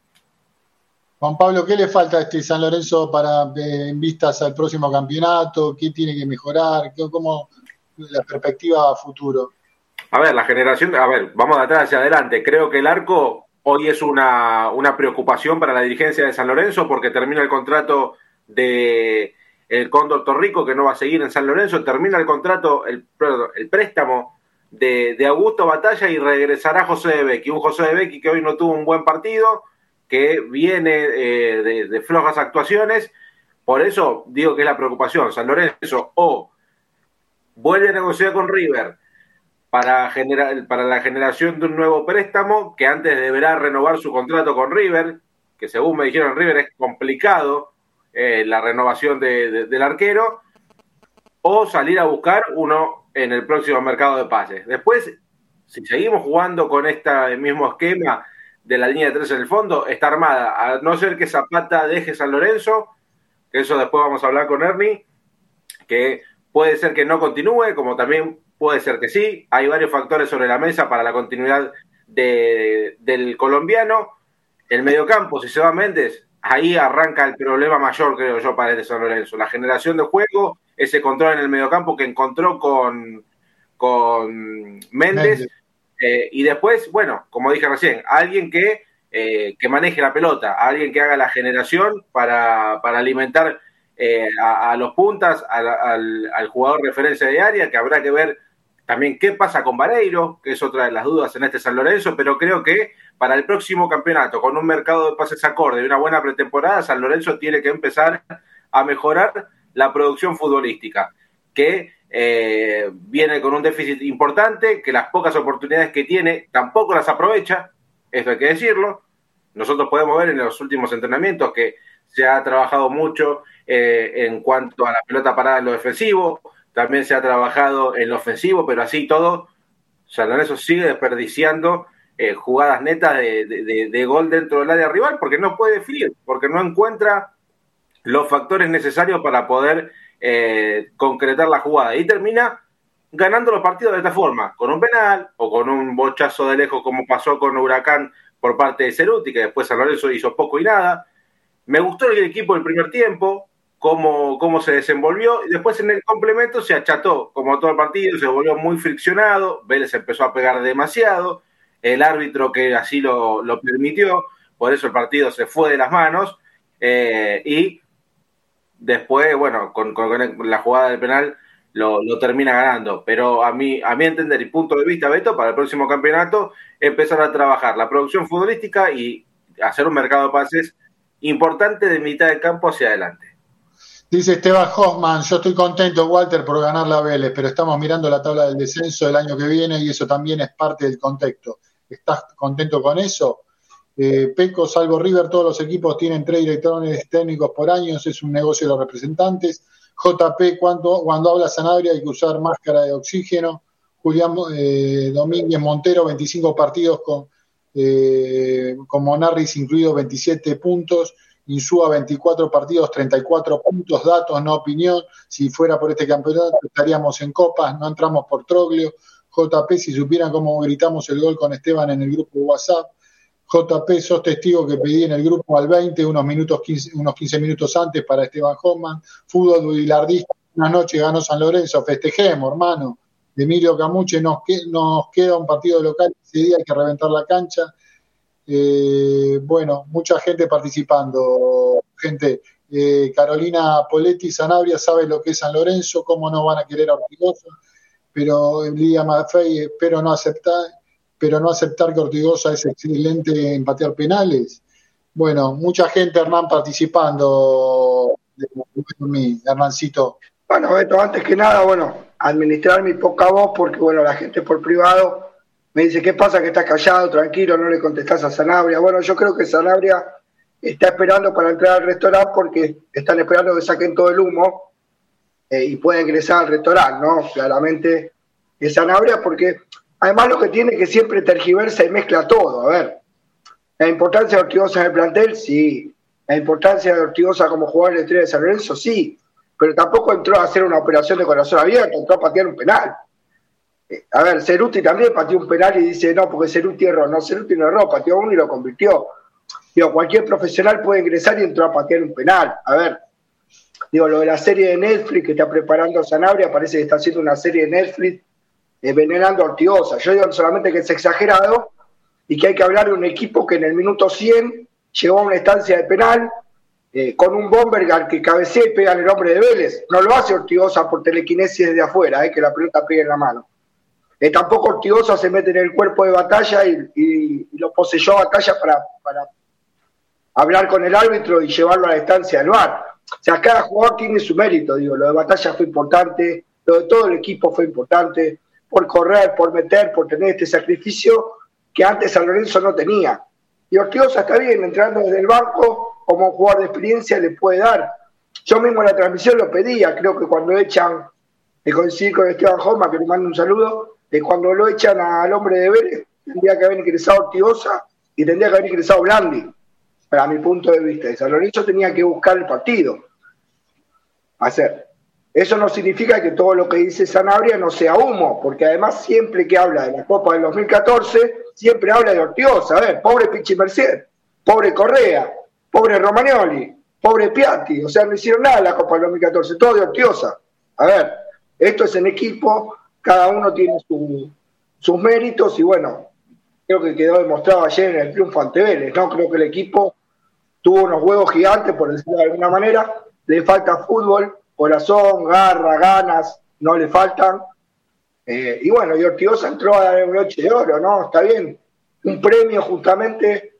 Juan Pablo, ¿qué le falta a este San Lorenzo para eh, en vistas al próximo campeonato? ¿Qué tiene que mejorar? ¿Qué, ¿Cómo la perspectiva futuro? A ver, la generación, a ver, vamos de atrás hacia adelante. Creo que el arco hoy es una, una preocupación para la dirigencia de San Lorenzo porque termina el contrato de el Cóndor Torrico que no va a seguir en San Lorenzo, termina el contrato, el, el préstamo de, de, Augusto Batalla y regresará José de Becky, un José de Becky que hoy no tuvo un buen partido, que viene eh, de, flojas actuaciones. Por eso digo que es la preocupación. San Lorenzo o vuelve a negociar con River para, para la generación de un nuevo préstamo, que antes deberá renovar su contrato con River, que según me dijeron River es complicado eh, la renovación del arquero, o salir a buscar uno en el próximo mercado de pases. Después, si seguimos jugando con este mismo esquema de la línea de tres en el fondo está armada, a no ser que Zapata deje San Lorenzo, que eso después vamos a hablar con Ernie, que puede ser que no continúe, como también puede ser que sí. Hay varios factores sobre la mesa para la continuidad del colombiano. El mediocampo, si se va Méndez, ahí arranca el problema mayor, creo yo, para este San Lorenzo. La generación de juego, ese control en el mediocampo que encontró con, con Méndez eh, y después, bueno, como dije recién, alguien que, eh, que maneje la pelota, alguien que haga la generación para, alimentar eh, a, los puntas, al, jugador referencia de que habrá que ver también qué pasa con Vareiro, que es otra de las dudas en este San Lorenzo, pero creo que para el próximo campeonato, con un mercado de pases acorde y una buena pretemporada, San Lorenzo tiene que empezar a mejorar la producción futbolística, que eh, viene con un déficit importante, que las pocas oportunidades que tiene tampoco las aprovecha, eso hay que decirlo. Nosotros podemos ver en los últimos entrenamientos que se ha trabajado mucho eh, en cuanto a la pelota parada en lo defensivo, también se ha trabajado en lo ofensivo, pero así todo, San Lorenzo sigue desperdiciando eh, jugadas netas de, gol dentro del área rival porque no puede definir, porque no encuentra los factores necesarios para poder eh, concretar la jugada y termina ganando los partidos de esta forma, con un penal o con un bochazo de lejos como pasó con Huracán por parte de Ceruti, que después San Lorenzo hizo poco y nada. Me gustó el equipo el primer tiempo, cómo, cómo se desenvolvió, y después en el complemento se acható, como todo el partido, se volvió muy friccionado, Vélez empezó a pegar demasiado, el árbitro que así lo, lo permitió, por eso el partido se fue de las manos, eh, y después, bueno, con, la jugada del penal lo, termina ganando. Pero a mí, a mi entender y punto de vista, Beto, para el próximo campeonato, empezar a trabajar la producción futbolística y hacer un mercado de pases importante de mitad de campo hacia adelante. Dice Esteban Hoffman, yo estoy contento, Walter, por ganar la Vélez, pero estamos mirando la tabla del descenso del año que viene y eso también es parte del contexto. ¿Estás contento con eso? Eh, Peco, salvo River, todos los equipos tienen tres directores técnicos por año, es un negocio de los representantes. JP, cuando, cuando habla Sanabria hay que usar máscara de oxígeno. Julián eh, Domínguez Montero, 25 partidos con, eh, con Monarris incluido 27 puntos. Insúa 24 partidos, 34 puntos, datos, no opinión. Si fuera por este campeonato estaríamos en copas, no entramos por Troglio. JP, si supieran cómo gritamos el gol con Esteban en el grupo WhatsApp. JP, sos testigo que pedí en el grupo al 20, unos, minutos 15, unos 15 minutos antes para Esteban Hoffman. Fútbol bilardista, una noche ganó San Lorenzo, festejemos, hermano. Emilio Camuche, nos, nos queda un partido local, ese día hay que reventar la cancha. Eh, bueno, mucha gente participando, gente. Eh, Carolina Poletti, Sanabria sabe lo que es San Lorenzo, cómo no van a querer a Ortigosa, pero Lidia Maffei espero no aceptar, pero no aceptar que Ortigosa es excelente en patear penales. Bueno, mucha gente, Hernán, participando de, mi Hernancito. Bueno, Beto, antes que nada, bueno, administrar mi poca voz, porque bueno, la gente por privado Me dice, ¿qué pasa que estás callado, tranquilo, no le contestás a Sanabria? Bueno, yo creo que Sanabria está esperando para entrar al restaurante porque están esperando que saquen todo el humo eh, y pueda ingresar al restaurante, ¿no? Claramente es Sanabria porque además lo que tiene es que siempre tergiversa y mezcla todo. A ver, la importancia de Ortigosa en el plantel, sí. La importancia de Ortigosa como jugador de estrella de San Lorenzo, sí. Pero tampoco entró a hacer una operación de corazón abierto, entró a patear un penal. Eh, a ver, Ceruti también pateó un penal y dice, no, porque Ceruti erró. No, Ceruti no erró, pateó uno y lo convirtió. Digo, cualquier profesional puede ingresar y entrar a patear un penal. A ver, digo, lo de la serie de Netflix que está preparando Sanabria, parece que está haciendo una serie de Netflix envenenando a Ortigosa. Yo digo solamente que es exagerado y que hay que hablar de un equipo que en el minuto 100 llegó a una estancia de penal eh, con un Bombergar que cabecea y pega en el hombre de Vélez. No lo hace Ortigosa por telequinesis desde afuera, eh, que la pelota pegue en la mano. Tampoco Ortigosa se mete en el cuerpo de batalla y, lo poseyó a batalla para, para, hablar con el árbitro y llevarlo a la estancia del bar. O sea, cada jugador tiene su mérito, digo, lo de batalla fue importante, lo de todo el equipo fue importante, por correr, por meter, por tener este sacrificio que antes San Lorenzo no tenía. Y Ortigosa está bien, entrando desde el banco, como jugador de experiencia le puede dar. Yo mismo en la transmisión lo pedía, creo que cuando echan, de coincidir con Esteban Joma, que le mando un saludo, de cuando lo echan al hombre de Vélez, tendría que haber ingresado Ortigosa y tendría que haber ingresado Blandi, para mi punto de vista. Y San Lorenzo tenía que buscar el partido. Hacer. Eso no significa que todo lo que dice Sanabria no sea humo, porque además siempre que habla de la Copa del 2014, siempre habla de Ortiosa. A ver, pobre Pichi Mercier, pobre Correa, pobre Romagnoli, pobre Piatti. O sea, no hicieron nada en la Copa del 2014, todo de Ortiosa. A ver, esto es en equipo, cada uno tiene sus méritos y bueno, creo que quedó demostrado ayer en el triunfo ante Vélez, ¿no? Creo que el equipo tuvo unos huevos gigantes, por decirlo de alguna manera, le falta fútbol, corazón, garra, ganas, no le faltan. Eh, y bueno, y Ortigosa entró a dar un broche de oro, ¿no? Está bien. Un premio justamente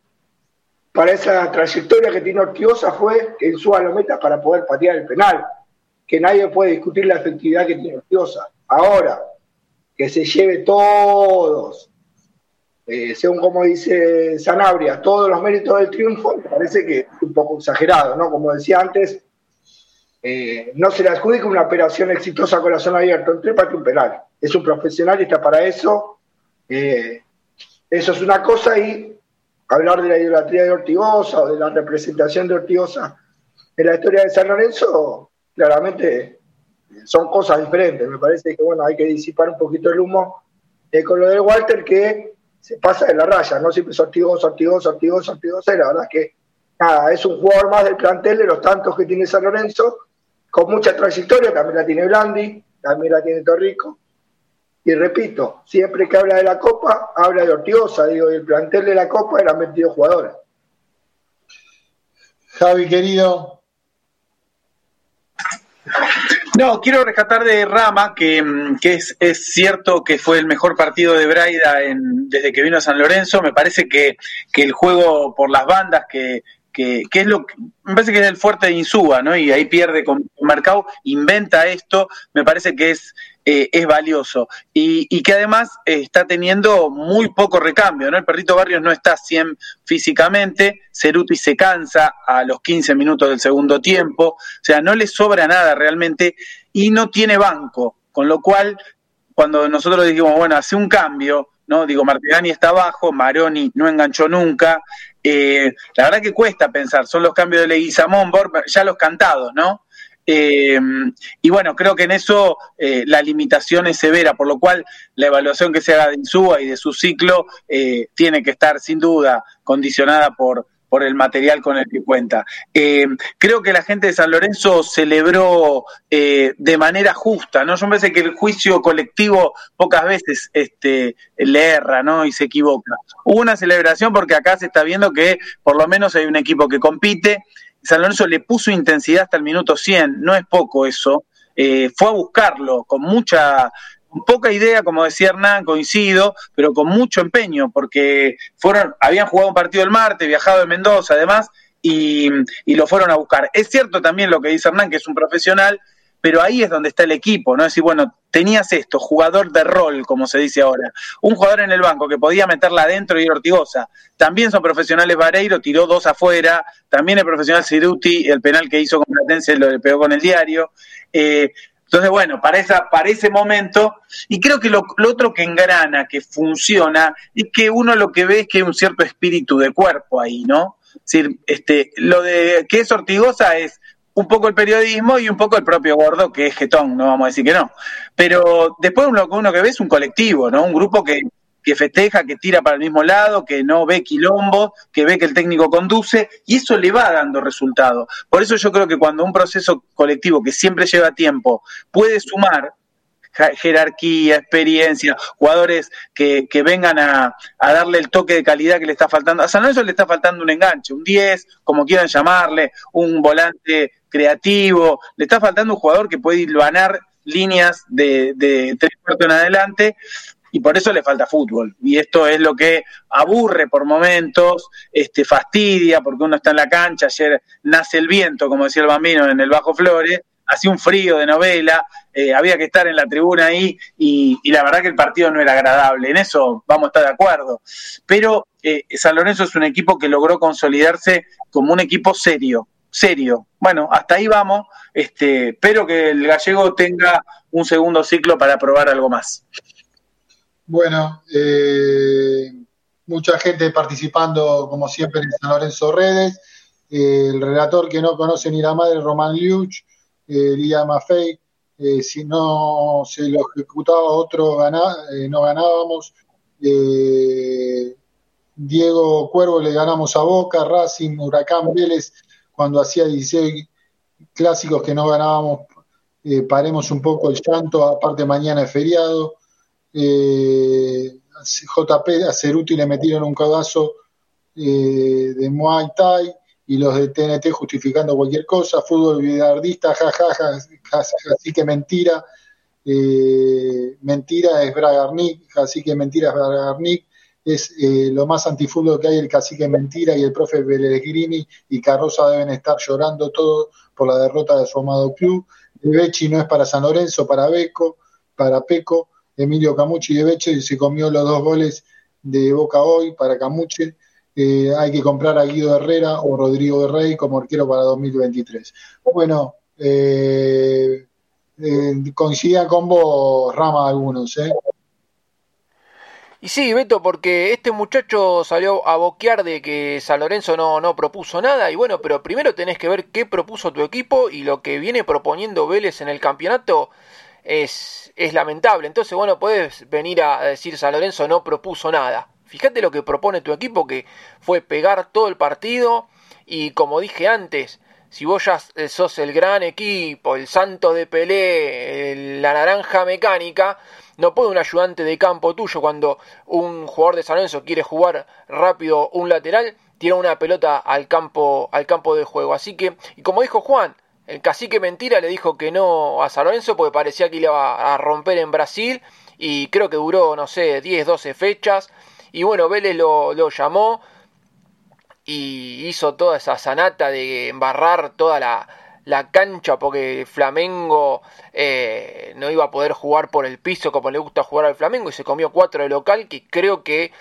para esa trayectoria que tiene Ortigosa fue que en su lo meta para poder patear el penal. Que nadie puede discutir la efectividad que tiene Ortigosa. Ahora, que se lleve todos, eh, según como dice Sanabria, todos los méritos del triunfo, me parece que es un poco exagerado, ¿no? Como decía antes, eh, no se le adjudica una operación exitosa con la zona abierta, entre para un penal. Es un profesional y está para eso. Eh, eso es una cosa y hablar de la idolatría de Ortigosa o de la representación de Ortigosa en la historia de San Lorenzo, claramente son cosas diferentes. Me parece que bueno, hay que disipar un poquito el humo eh, con lo de Walter que se pasa de la raya, no siempre es Ortigosa, Ortigosa, Ortigosa, Ortigosa, y la verdad es que nada, es un jugador más del plantel de los tantos que tiene San Lorenzo con mucha trayectoria, también la tiene Blandi, también la tiene Torrico. Y repito, siempre que habla de la Copa, habla de Ortigosa, digo, y el plantel de la Copa eran 22 jugadores. Javi, querido. No, quiero rescatar de Rama que, mm, es, cierto que fue el mejor partido de Braida en, desde que vino a San Lorenzo. Me parece que, que el juego por las bandas que, que, es lo que, me parece que es el fuerte de Insúa, ¿no? Y ahí pierde con Marcao, inventa esto, me parece que es, eh, es valioso. Y, que además eh, está teniendo muy poco recambio, ¿no? El perrito Barrios no está 100 físicamente, Ceruti se cansa a los 15 minutos del segundo tiempo, o sea, no le sobra nada realmente y no tiene banco, con lo cual cuando nosotros dijimos, bueno, hace un cambio, ¿no? Digo, Martigani está abajo, Maroni no enganchó nunca, eh, la verdad que cuesta pensar, son los cambios de Leguizamón, ya los cantados, ¿no? Eh, y bueno, creo que en eso eh, la limitación es severa, por lo cual la evaluación que se haga de Insúa y de su ciclo tiene que estar sin duda condicionada por, por el material con el que cuenta. Eh, creo que la gente de San Lorenzo celebró eh, de manera justa, ¿no? Yo me parece que el juicio colectivo pocas veces este, le erra, ¿no? Y se equivoca. Hubo una celebración porque acá se está viendo que por lo menos hay un equipo que compite. San Lorenzo le puso intensidad hasta el minuto 100, no es poco eso. Eh, fue a buscarlo con mucha con poca idea, como decía Hernán, coincido, pero con mucho empeño, porque fueron, habían jugado un partido el martes, viajado de Mendoza además, y, lo fueron a buscar. Es cierto también lo que dice Hernán, que es un profesional, pero ahí es donde está el equipo, ¿no? Es decir, bueno, tenías esto, jugador de rol, como se dice ahora, un jugador en el banco que podía meterla adentro y Ortigosa, también son profesionales Vareiro, tiró dos afuera, también el profesional Ciruti, el penal que hizo con Platense lo pegó con el diario, eh, entonces, bueno, para, esa, para ese momento, y creo que lo, otro que engrana, que funciona, es que uno lo que ve es que hay un cierto espíritu de cuerpo ahí, ¿no? Es decir, este, lo de que es Ortigosa es un poco el periodismo y un poco el propio gordo, que es Getón, no vamos a decir que no. Pero después uno, uno que ve es un colectivo, ¿no? Un grupo que, que festeja, que tira para el mismo lado, que no ve quilombo, que ve que el técnico conduce, y eso le va dando resultado. Por eso yo creo que cuando un proceso colectivo que siempre lleva tiempo puede sumar jerarquía, experiencia, jugadores que, que vengan a, a, darle el toque de calidad que le está faltando. A San Lorenzo le está faltando un enganche, un 10, como quieran llamarle, un volante creativo, le está faltando un jugador que puede ganar líneas de, tres cuartos en adelante y por eso le falta fútbol. Y esto es lo que aburre por momentos, este, fastidia porque uno está en la cancha, ayer nace el viento, como decía el bambino en el Bajo Flores, hacía un frío de novela, eh, había que estar en la tribuna ahí y, la verdad que el partido no era agradable, en eso vamos a estar de acuerdo. Pero eh, San Lorenzo es un equipo que logró consolidarse como un equipo serio, serio. Bueno, hasta ahí vamos, este, espero que el gallego tenga un segundo ciclo para probar algo más. Bueno, eh, mucha gente participando, como siempre, en San Lorenzo Redes. el relator que no conoce ni la madre, Román Liuch, eh, Lía Maffei. Eh, si no se lo ejecutaba otro, no ganábamos. Diego Cuervo le ganamos a Boca, Racing, Huracán Vélez, cuando hacía 16 clásicos que no ganábamos, paremos un poco el llanto, aparte mañana es feriado. Eh, JP a Ceruti le metieron un cagazo eh, de Muay Thai y los de TNT justificando cualquier cosa, fútbol billardista, jajaja, así que mentira, eh, mentira es Bragarnik, así que mentira es Bragarnik, es eh, lo más antifútbol que hay el cacique mentira y el profe Pellegrini y Carroza deben estar llorando todo por la derrota de su amado club. El Bechi no es para San Lorenzo, para Beco, para Peco. Emilio Camucci de Beche se comió los dos goles de Boca hoy para Camuche. Eh, hay que comprar a Guido Herrera o Rodrigo de Rey como arquero para 2023. Bueno, eh, eh, con vos, Rama, algunos. ¿eh? Y sí, Beto, porque este muchacho salió a boquear de que San Lorenzo no, no propuso nada. Y bueno, pero primero tenés que ver qué propuso tu equipo y lo que viene proponiendo Vélez en el campeonato es, es lamentable. Entonces, bueno, puedes venir a decir San Lorenzo no propuso nada. Fíjate lo que propone tu equipo, que fue pegar todo el partido y como dije antes, si vos ya sos el gran equipo, el santo de Pelé, la naranja mecánica, no puede un ayudante de campo tuyo cuando un jugador de San Lorenzo quiere jugar rápido un lateral, tira una pelota al campo, al campo de juego. Así que, y como dijo Juan, el cacique Mentira le dijo que no a San Lorenzo porque parecía que iba a romper en Brasil y creo que duró, no sé, 10, 12 fechas. Y bueno, Vélez lo, llamó y hizo toda esa sanata de embarrar toda la, cancha porque Flamengo eh, no iba a poder jugar por el piso como le gusta jugar al Flamengo y se comió cuatro de local que creo que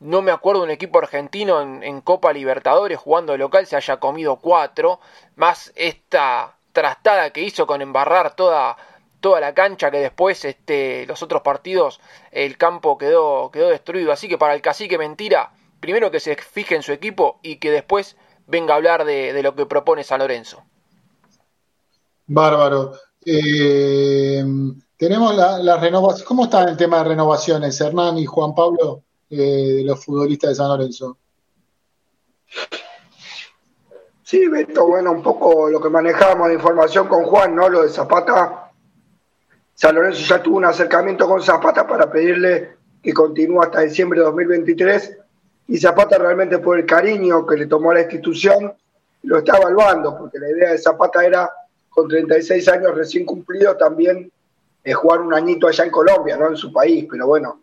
no me acuerdo un equipo argentino en, Copa Libertadores jugando de local se haya comido cuatro, más esta trastada que hizo con embarrar toda, toda la cancha que después este, los otros partidos el campo quedó, quedó destruido. Así que para el cacique mentira, primero que se fije en su equipo y que después venga a hablar de, lo que propone San Lorenzo. Bárbaro. Eh, tenemos la, la renovación. ¿Cómo está el tema de renovaciones, Hernán y Juan Pablo? Eh, de los futbolistas de San Lorenzo. Sí, Beto, bueno, un poco lo que manejamos de información con Juan, ¿no? Lo de Zapata. San Lorenzo ya tuvo un acercamiento con Zapata para pedirle que continúe hasta diciembre de 2023 y Zapata realmente por el cariño que le tomó a la institución lo está evaluando, porque la idea de Zapata era con 36 años recién cumplidos también eh, jugar un añito allá en Colombia, no en su país, pero bueno,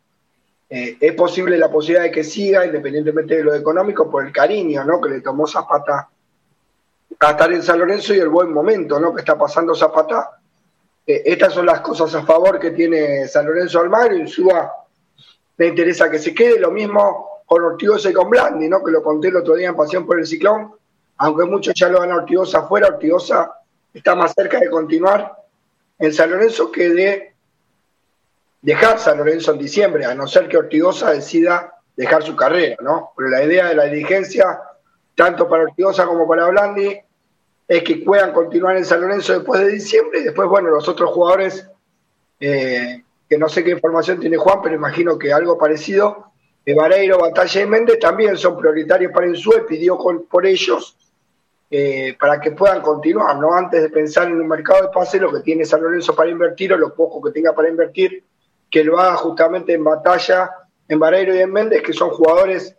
eh, es posible la posibilidad de que siga, independientemente de lo económico, por el cariño ¿no? que le tomó Zapata a estar en San Lorenzo y el buen momento ¿no? que está pasando Zapata eh, estas son las cosas a favor que tiene San Lorenzo Almagro y Suba le interesa que se quede. Lo mismo con Ortigosa y con Blandi, ¿no? que lo conté el otro día en Pasión por el Ciclón. Aunque muchos ya lo van a Ortigosa afuera, Ortigosa está más cerca de continuar en San Lorenzo que de dejar San Lorenzo en diciembre, a no ser que Ortigosa decida dejar su carrera, ¿no? Pero la idea de la dirigencia, tanto para Ortigosa como para Blandi, es que puedan continuar en San Lorenzo después de diciembre y después, bueno, los otros jugadores, eh, que no sé qué información tiene Juan, pero imagino que algo parecido, de Vareiro, Batalla y Méndez también son prioritarios para Insue, pidió por ellos eh, para que puedan continuar, ¿no? Antes de pensar en un mercado de pase, lo que tiene San Lorenzo para invertir o lo poco que tenga para invertir, que lo haga justamente en Batalla, en Vareiro y en Méndez, que son jugadores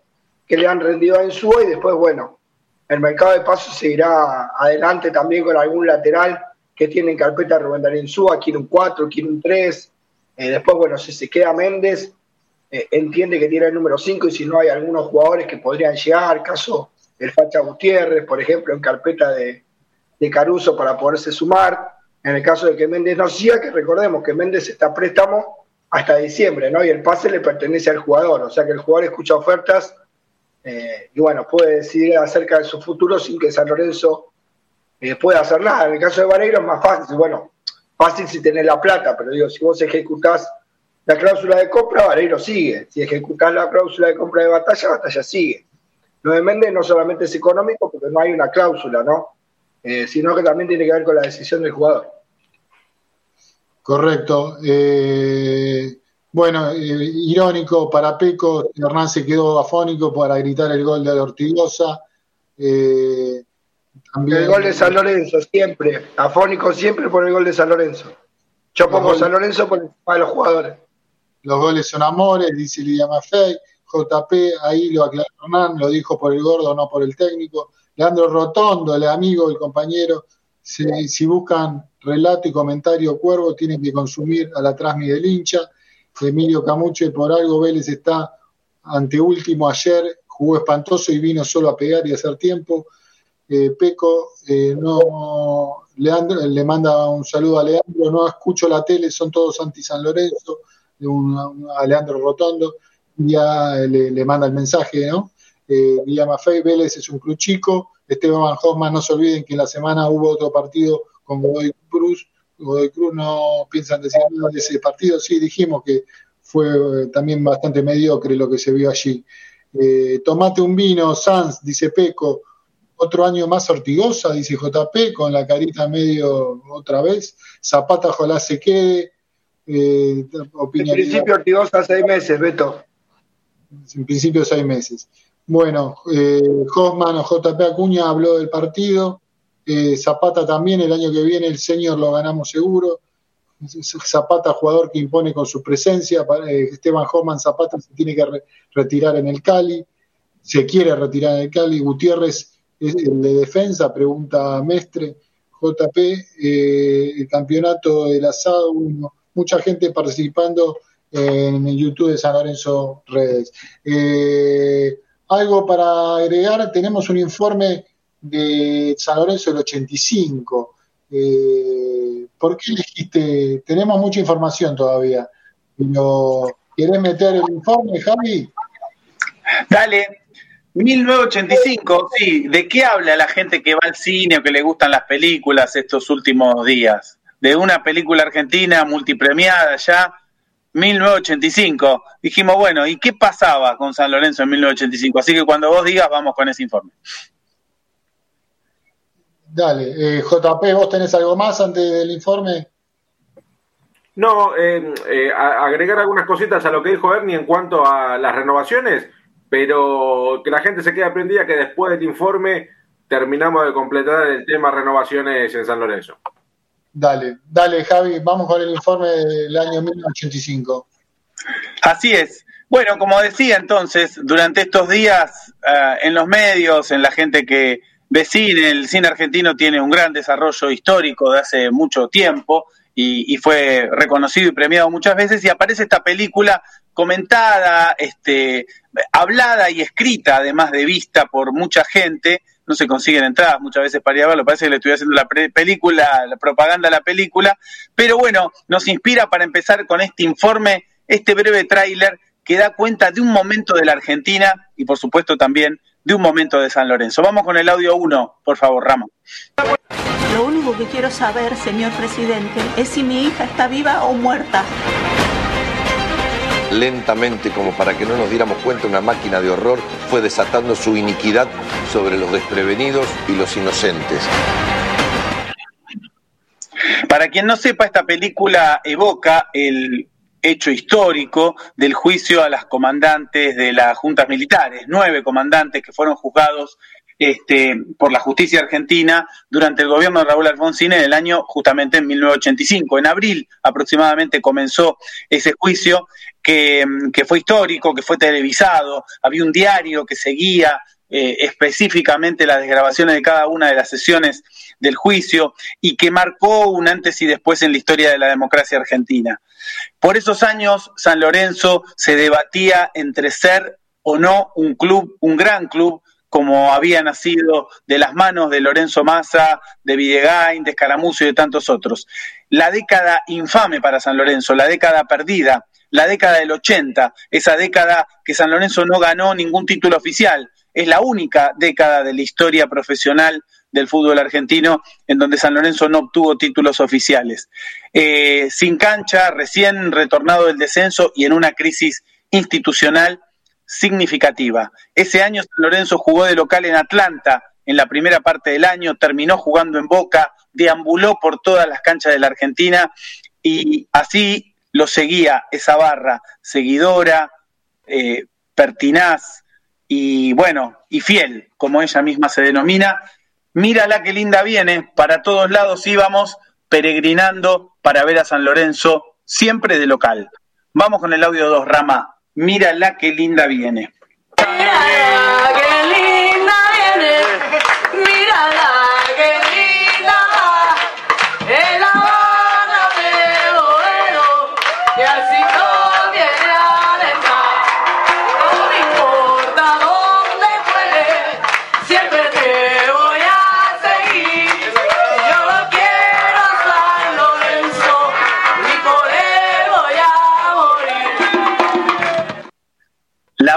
que le han rendido a Insúa y después, bueno, el mercado de pasos seguirá adelante también con algún lateral que tiene en carpeta Rubén Darío Insúa, quiere un 4, quiere un 3. Eh, después, bueno, si se queda Méndez, eh, entiende que tiene el número 5 y si no hay algunos jugadores que podrían llegar, caso el Facha Gutiérrez, por ejemplo, en carpeta de, de Caruso para poderse sumar. En el caso de que Méndez no siga, que recordemos que Méndez está a préstamo hasta diciembre, ¿no? Y el pase le pertenece al jugador, o sea que el jugador escucha ofertas eh, y bueno, puede decidir acerca de su futuro sin que San Lorenzo eh, pueda hacer nada. En el caso de Vareiro es más fácil, bueno, fácil si tenés la plata, pero digo, si vos ejecutás la cláusula de compra, Vareiro sigue. Si ejecutás la cláusula de compra de batalla, batalla sigue. Lo de Méndez no solamente es económico, porque no hay una cláusula, ¿no? Eh, sino que también tiene que ver con la decisión del jugador. Correcto. Eh, bueno, eh, irónico para Peco, Hernán se quedó afónico para gritar el gol de Ortigosa. Eh, el gol de San Lorenzo, siempre. Afónico siempre por el gol de San Lorenzo. Yo pongo San Lorenzo por encima de los jugadores. Los goles son amores, dice Lidia Maffei. JP, ahí lo aclaró Hernán, lo dijo por el gordo, no por el técnico. Leandro Rotondo, el amigo, el compañero, si, si buscan relato y comentario cuervo, tienen que consumir a la trasmi del hincha. Emilio Camuche, por algo Vélez está anteúltimo ayer, jugó espantoso y vino solo a pegar y a hacer tiempo. Eh, Peco, eh, no, Leandro, le manda un saludo a Leandro, no escucho la tele, son todos anti San Lorenzo, a Leandro Rotondo, ya le, le, manda el mensaje, ¿no? Eh, Maffei, Vélez es un club chico, Esteban Hoffman, no se olviden que en la semana hubo otro partido con Godoy Cruz, Godoy Cruz no piensan decir nada de ese partido, sí dijimos que fue eh, también bastante mediocre lo que se vio allí. Eh, tomate un vino, Sanz, dice Peco, otro año más Ortigosa, dice JP, con la carita medio otra vez, Zapata ojalá se quede. Eh, en principio Ortigosa seis meses, Beto. En principio seis meses. Bueno, eh, Hoffman o JP Acuña habló del partido, eh, Zapata también, el año que viene el señor lo ganamos seguro. Zapata, jugador que impone con su presencia. Eh, Esteban Homan Zapata se tiene que retirar en el Cali. Se quiere retirar en el Cali. Gutiérrez es el de defensa, pregunta Mestre. JP, eh, el campeonato del asado, mucha gente participando en YouTube de San Lorenzo Redes. algo para agregar, tenemos un informe de San Lorenzo del 85. Eh, ¿Por qué elegiste? Tenemos mucha información todavía, pero ¿querés meter el informe, Javi? Dale. 1985, sí. ¿De qué habla la gente que va al cine o que le gustan las películas estos últimos días? De una película argentina multipremiada ya, 1985. Dijimos, bueno, ¿y qué pasaba con San Lorenzo en 1985? Así que cuando vos digas, vamos con ese informe. Dale, eh, JP, ¿vos tenés algo más antes del informe? No, eh, eh, agregar algunas cositas a lo que dijo Ernie en cuanto a las renovaciones, pero que la gente se quede aprendida que después del informe terminamos de completar el tema renovaciones en San Lorenzo. Dale, dale Javi, vamos con el informe del año 1985. Así es. Bueno, como decía entonces, durante estos días en los medios, en la gente que, de cine. El cine argentino tiene un gran desarrollo histórico de hace mucho tiempo y, fue reconocido y premiado muchas veces y aparece esta película comentada, este, hablada y escrita, además de vista por mucha gente, no se consiguen entradas muchas veces para ir a verlo, parece que le estoy haciendo la película, la propaganda a la película, pero bueno, nos inspira para empezar con este informe, este breve tráiler que da cuenta de un momento de la Argentina y por supuesto también de un momento de San Lorenzo. Vamos con el audio 1, por favor, Rama. Lo único que quiero saber, señor presidente, es si mi hija está viva o muerta. Lentamente, como para que no nos diéramos cuenta, una máquina de horror fue desatando su iniquidad sobre los desprevenidos y los inocentes. Para quien no sepa, esta película evoca el hecho histórico del juicio a las comandantes de las juntas militares, nueve comandantes que fueron juzgados este, por la justicia argentina durante el gobierno de Raúl Alfonsín en el año justamente en 1985. En abril aproximadamente comenzó ese juicio que, fue histórico, que fue televisado, había un diario que seguía eh, específicamente las desgrabaciones de cada una de las sesiones del juicio y que marcó un antes y después en la historia de la democracia argentina. Por esos años, San Lorenzo se debatía entre ser o no un club, un gran club, como había nacido de las manos de Lorenzo Massa, de Videgain, de Escaramuzo y de tantos otros. La década infame para San Lorenzo, la década perdida, la década del 80, esa década que San Lorenzo no ganó ningún título oficial, es la única década de la historia profesional del fútbol argentino en donde San Lorenzo no obtuvo títulos oficiales. Eh, sin cancha, recién retornado del descenso y en una crisis institucional significativa. Ese año San Lorenzo jugó de local en Atlanta en la primera parte del año, terminó jugando en Boca, deambuló por todas las canchas de la Argentina y así lo seguía esa barra seguidora, eh, pertinaz, y bueno, y fiel, como ella misma se denomina. Mírala qué linda viene, para todos lados íbamos peregrinando para ver a San Lorenzo, siempre de local. Vamos con el audio 2, Rama. Mírala qué linda viene.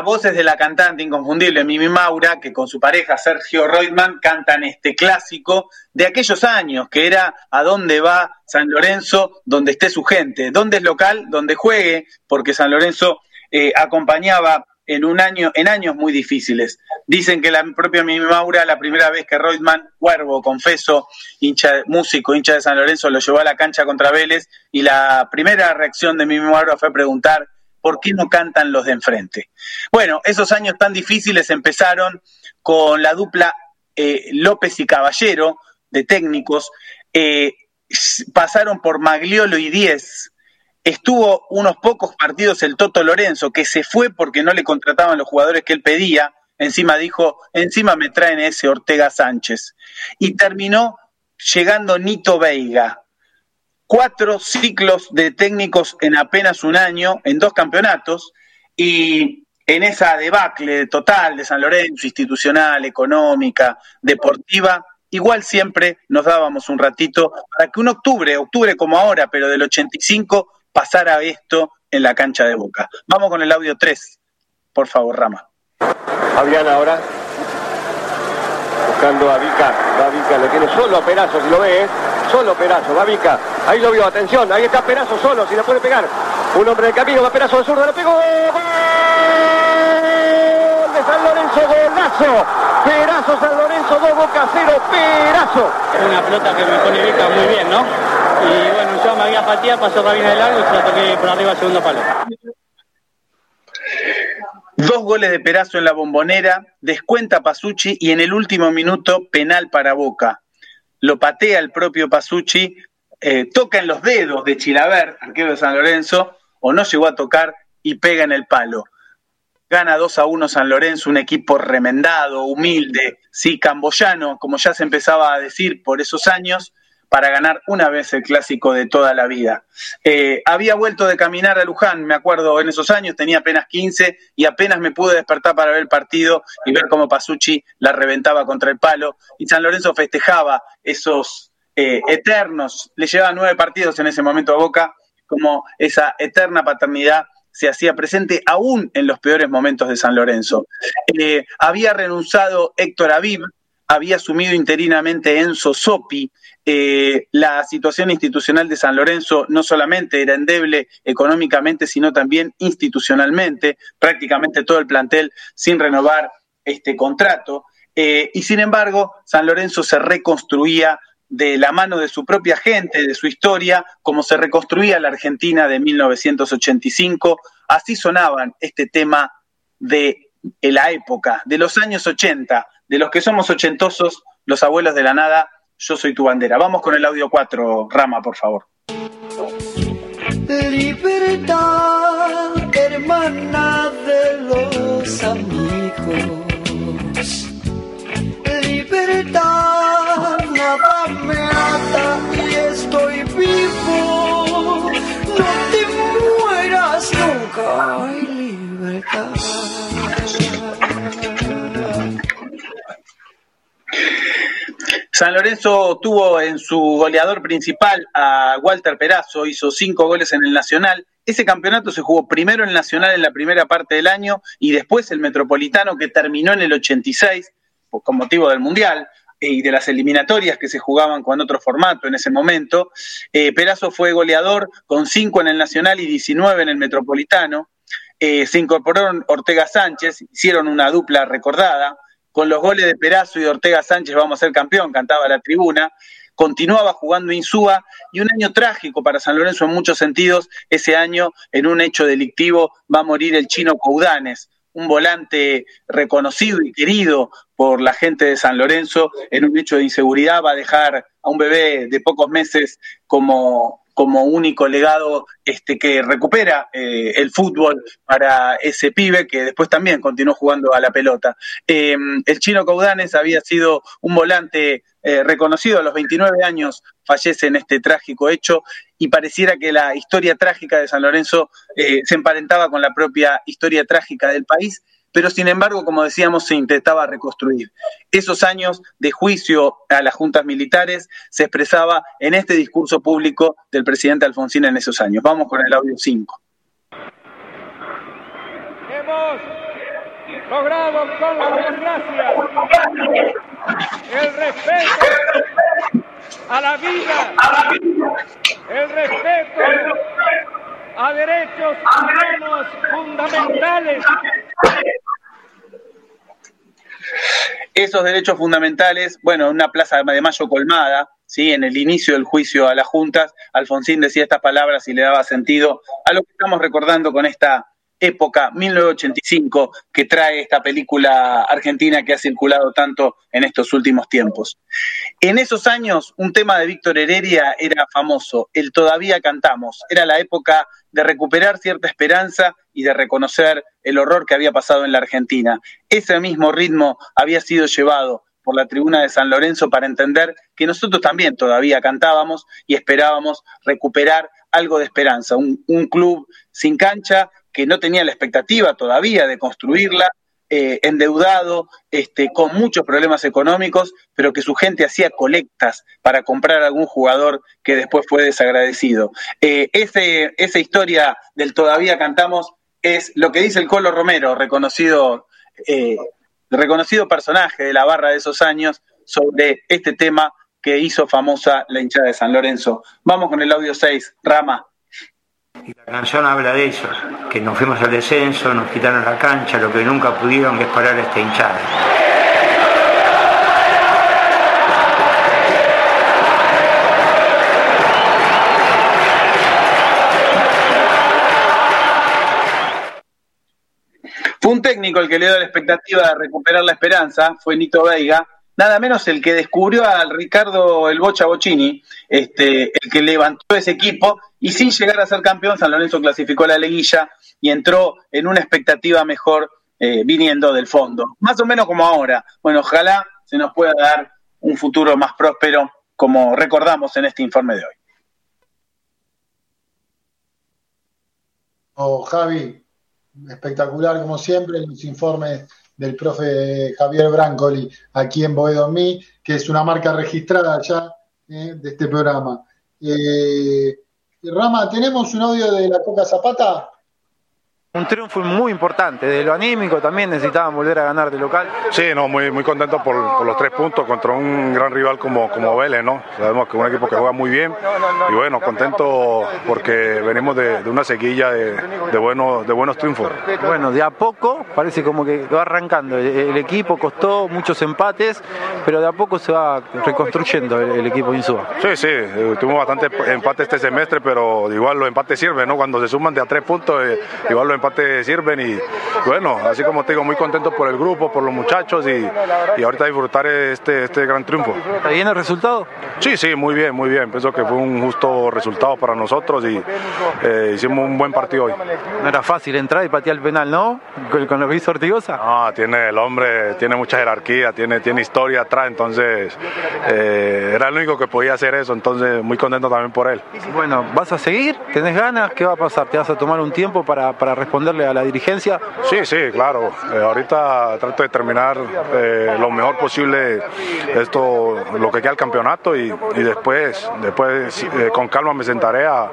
La voz es de la cantante inconfundible Mimi Maura, que con su pareja Sergio Reutemann cantan este clásico de aquellos años, que era a dónde va San Lorenzo, donde esté su gente, dónde es local, donde juegue, porque San Lorenzo eh, acompañaba en un año, en años muy difíciles. Dicen que la propia Mimi Maura, la primera vez que Reutemann, cuervo, confeso, hincha, músico, hincha de San Lorenzo, lo llevó a la cancha contra Vélez, y la primera reacción de Mimi Maura fue preguntar ¿por qué no cantan los de enfrente? Bueno, esos años tan difíciles empezaron con la dupla eh, López y Caballero de técnicos, eh, pasaron por Magliolo y Diez, estuvo unos pocos partidos el Toto Lorenzo, que se fue porque no le contrataban los jugadores que él pedía, encima dijo, encima me traen ese Ortega Sánchez, y terminó llegando Nito Veiga, cuatro ciclos de técnicos en apenas un año, en dos campeonatos, y en esa debacle total de San Lorenzo, institucional, económica, deportiva, igual siempre nos dábamos un ratito para que un octubre, octubre como ahora, pero del 85, pasara esto en la cancha de Boca. Vamos con el audio 3, por favor, Rama. Fabián ahora, buscando a Vica, va Vica, lo tiene solo a pedazos, si lo ve, ¿eh? Solo Perazo, va Vica, ahí lo vio, atención, ahí está Perazo solo, si la puede pegar, un hombre de camino, va Perazo de zurdo, le pegó, ¡Gol de San Lorenzo, golazo, Perazo, San Lorenzo, dos Boca cero, Perazo. Es una pelota que me pone Vica muy bien, ¿no? Y bueno, yo me había patía, pasó cabina de largo y se la toqué por arriba al segundo palo. Dos goles de Perazo en la bombonera, descuenta Pasucci y en el último minuto penal para Boca lo patea el propio Pasucci, eh, toca en los dedos de Chilaver, arquero de San Lorenzo, o no llegó a tocar y pega en el palo. Gana 2 a 1 San Lorenzo, un equipo remendado, humilde, sí, camboyano, como ya se empezaba a decir por esos años, para ganar una vez el clásico de toda la vida. Eh, había vuelto de caminar a Luján, me acuerdo, en esos años, tenía apenas 15 y apenas me pude despertar para ver el partido y ver cómo Pasucci la reventaba contra el palo y San Lorenzo festejaba esos eh, eternos, le llevaba nueve partidos en ese momento a Boca, como esa eterna paternidad se hacía presente aún en los peores momentos de San Lorenzo. Eh, había renunciado Héctor Aviv, había asumido interinamente Enzo Sopi. Eh, la situación institucional de San Lorenzo no solamente era endeble económicamente, sino también institucionalmente, prácticamente todo el plantel sin renovar este contrato. Eh, y sin embargo, San Lorenzo se reconstruía de la mano de su propia gente, de su historia, como se reconstruía la Argentina de 1985. Así sonaban este tema de la época, de los años 80, de los que somos ochentosos, los abuelos de la nada, yo soy tu bandera. Vamos con el audio 4, Rama, por favor. Libertad, hermana de los amigos. Libertad, nada me ata y estoy vivo. No te mueras nunca, hay libertad. San Lorenzo tuvo en su goleador principal a Walter Perazo, hizo cinco goles en el Nacional. Ese campeonato se jugó primero en el Nacional en la primera parte del año y después el Metropolitano que terminó en el 86 con motivo del Mundial eh, y de las eliminatorias que se jugaban con otro formato en ese momento. Eh, Perazo fue goleador con cinco en el Nacional y 19 en el Metropolitano. Eh, se incorporaron Ortega Sánchez, hicieron una dupla recordada con los goles de Perazo y de Ortega Sánchez vamos a ser campeón, cantaba la tribuna. Continuaba jugando Insúa y un año trágico para San Lorenzo en muchos sentidos. Ese año, en un hecho delictivo, va a morir el chino Coudanes, un volante reconocido y querido por la gente de San Lorenzo. En un hecho de inseguridad va a dejar a un bebé de pocos meses como como único legado este, que recupera eh, el fútbol para ese pibe que después también continuó jugando a la pelota. Eh, el chino Caudanes había sido un volante eh, reconocido a los 29 años, fallece en este trágico hecho y pareciera que la historia trágica de San Lorenzo se emparentaba con la propia historia trágica del país pero sin embargo, como decíamos, se intentaba reconstruir. Esos años de juicio a las juntas militares se expresaba en este discurso público del presidente Alfonsín en esos años. Vamos con el audio 5. Hemos logrado con la democracia el respeto a la vida, el respeto a derechos humanos fundamentales esos derechos fundamentales, bueno, una plaza de Mayo colmada, ¿sí? en el inicio del juicio a las juntas, Alfonsín decía estas palabras y le daba sentido a lo que estamos recordando con esta época, 1985, que trae esta película argentina que ha circulado tanto en estos últimos tiempos. En esos años, un tema de Víctor Heredia era famoso, el Todavía Cantamos. Era la época de recuperar cierta esperanza y de reconocer el horror que había pasado en la Argentina. Ese mismo ritmo había sido llevado por la tribuna de San Lorenzo para entender que nosotros también todavía cantábamos y esperábamos recuperar algo de esperanza, un, un club sin cancha que no tenía la expectativa todavía de construirla, eh, endeudado, este, con muchos problemas económicos, pero que su gente hacía colectas para comprar algún jugador que después fue desagradecido. Eh, esa historia del todavía cantamos es lo que dice el Colo Romero, reconocido, eh, reconocido personaje de la barra de esos años, sobre este tema que hizo famosa la hinchada de San Lorenzo. Vamos con el audio 6, Rama. Y la canción habla de eso, que nos fuimos al descenso, nos quitaron la cancha, lo que nunca pudieron es parar esta hinchada. Fue un técnico el que le dio la expectativa de recuperar la esperanza, fue Nito Veiga, nada menos el que descubrió al Ricardo el Bocha Bocini, este, el que levantó ese equipo y sin llegar a ser campeón, San Lorenzo clasificó la liguilla y entró en una expectativa mejor eh, viniendo del fondo. Más o menos como ahora. Bueno, ojalá se nos pueda dar un futuro más próspero como recordamos en este informe de hoy. Oh, Javi, espectacular como siempre los informes del profe Javier Brancoli aquí en Boedo Mí, que es una marca registrada ya eh, de este programa. Eh, Rama, ¿tenemos un audio de la Coca Zapata? Un triunfo muy importante, de lo anímico también necesitaban volver a ganar de local. Sí, no, muy, muy contento por, los tres puntos contra un gran rival como, como Vélez, ¿no? Sabemos que es un equipo que juega muy bien y bueno, contento porque venimos de, una sequilla de, de, buenos, de buenos triunfos. Bueno, de a poco parece como que va arrancando. El, equipo costó muchos empates, pero de a poco se va reconstruyendo el, equipo Insúa. Sí, sí, eh, tuvimos bastante empate este semestre, pero igual los empates sirven, ¿no? Cuando se suman de a tres puntos, eh, igual los empate sirven y bueno, así como te digo, muy contento por el grupo, por los muchachos y, y ahorita disfrutar este, este gran triunfo. ¿Está bien el resultado? Sí, sí, muy bien, muy bien. Pienso que fue un justo resultado para nosotros y eh, hicimos un buen partido hoy. No era fácil entrar y patear el penal, ¿no? Con, lo que hizo Ortigosa. No, tiene el hombre, tiene mucha jerarquía, tiene, tiene historia atrás, entonces eh, era el único que podía hacer eso, entonces muy contento también por él. Bueno, ¿vas a seguir? ¿Tenés ganas? ¿Qué va a pasar? ¿Te vas a tomar un tiempo para, para responder? Responderle a la dirigencia? Sí, sí, claro. Eh, ahorita trato de terminar eh, lo mejor posible esto, lo que queda el campeonato y, después, después eh, con calma me sentaré a,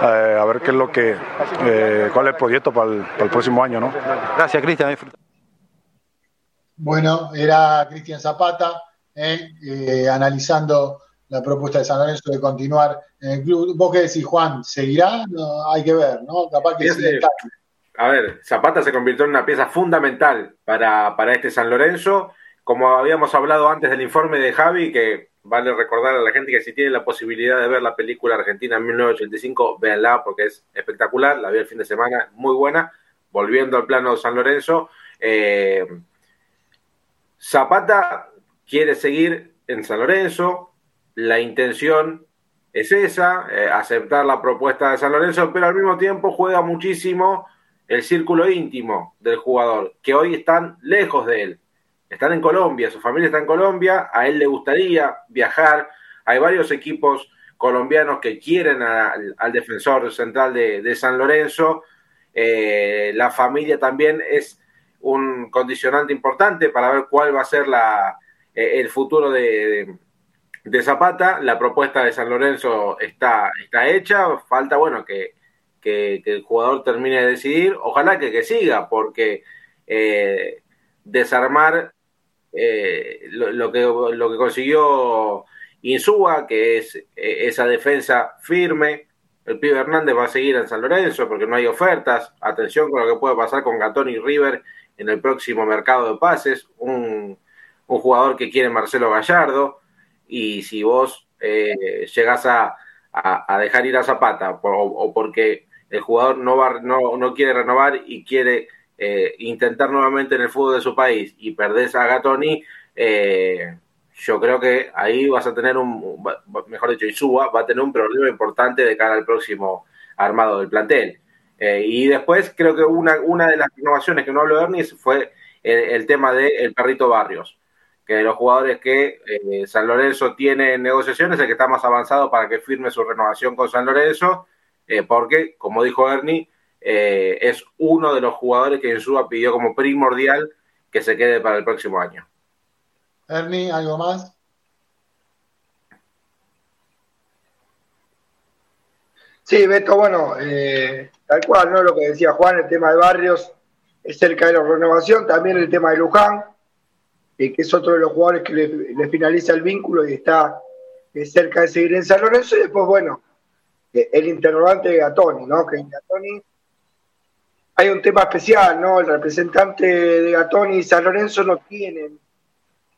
a, ver qué es lo que, cuál es el proyecto para el, para el próximo año, ¿no? Gracias, Cristian. Bueno, era Cristian Zapata analizando la propuesta de San Lorenzo de continuar en el club. ¿Vos qué decís, Juan? ¿Seguirá? No, hay que ver, ¿no? Capaz que sí, a ver, Zapata se convirtió en una pieza fundamental para, para este San Lorenzo. Como habíamos hablado antes del informe de Javi, que vale recordar a la gente que si tiene la posibilidad de ver la película Argentina en 1985, véanla porque es espectacular. La vi el fin de semana, muy buena. Volviendo al plano de San Lorenzo, eh, Zapata quiere seguir en San Lorenzo. La intención es esa, eh, aceptar la propuesta de San Lorenzo, pero al mismo tiempo juega muchísimo el círculo íntimo del jugador, que hoy están lejos de él. Están en Colombia, su familia está en Colombia, a él le gustaría viajar. Hay varios equipos colombianos que quieren al defensor central de, San Lorenzo. Eh, la familia también es un condicionante importante para ver cuál va a ser la, eh, el futuro de, de, Zapata. La propuesta de San Lorenzo está, está hecha. Falta, bueno, que que, el jugador termine de decidir. Ojalá que, que siga, porque eh, desarmar eh, lo, que, lo que consiguió Insúa, que es eh, esa defensa firme. El pibe Hernández va a seguir en San Lorenzo porque no hay ofertas. Atención con lo que puede pasar con Gatón y River en el próximo mercado de pases. Un, un jugador que quiere Marcelo Gallardo. Y si vos eh, llegás a, a, dejar ir a Zapata o porque el jugador no, va, no, no quiere renovar y quiere eh, intentar nuevamente en el fútbol de su país y perdés a Gatoni, eh, yo creo que ahí vas a tener un, mejor dicho, Isúa va a tener un problema importante de cara al próximo armado del plantel. Eh, y después creo que una, una de las renovaciones que no habló Ernie fue el, tema del el perrito Barrios, que de los jugadores que San Lorenzo tiene en negociaciones, el que está más avanzado para que firme su renovación con San Lorenzo, eh, porque, como dijo Ernie, eh, es uno de los jugadores que Insúa pidió como primordial que se quede para el próximo año. Ernie, ¿algo más? Sí, Beto, bueno, eh, tal cual, ¿no? Lo que decía Juan, el tema de Barrios es cerca de la renovación, también el tema de Luján, que es otro de los jugadores que le, finaliza el vínculo y está cerca de seguir en San Lorenzo, y después, bueno, el interrogante de Gatoni, ¿no? Que en Gatoni hay un tema especial, ¿no? El representante de Gatoni y San Lorenzo no tienen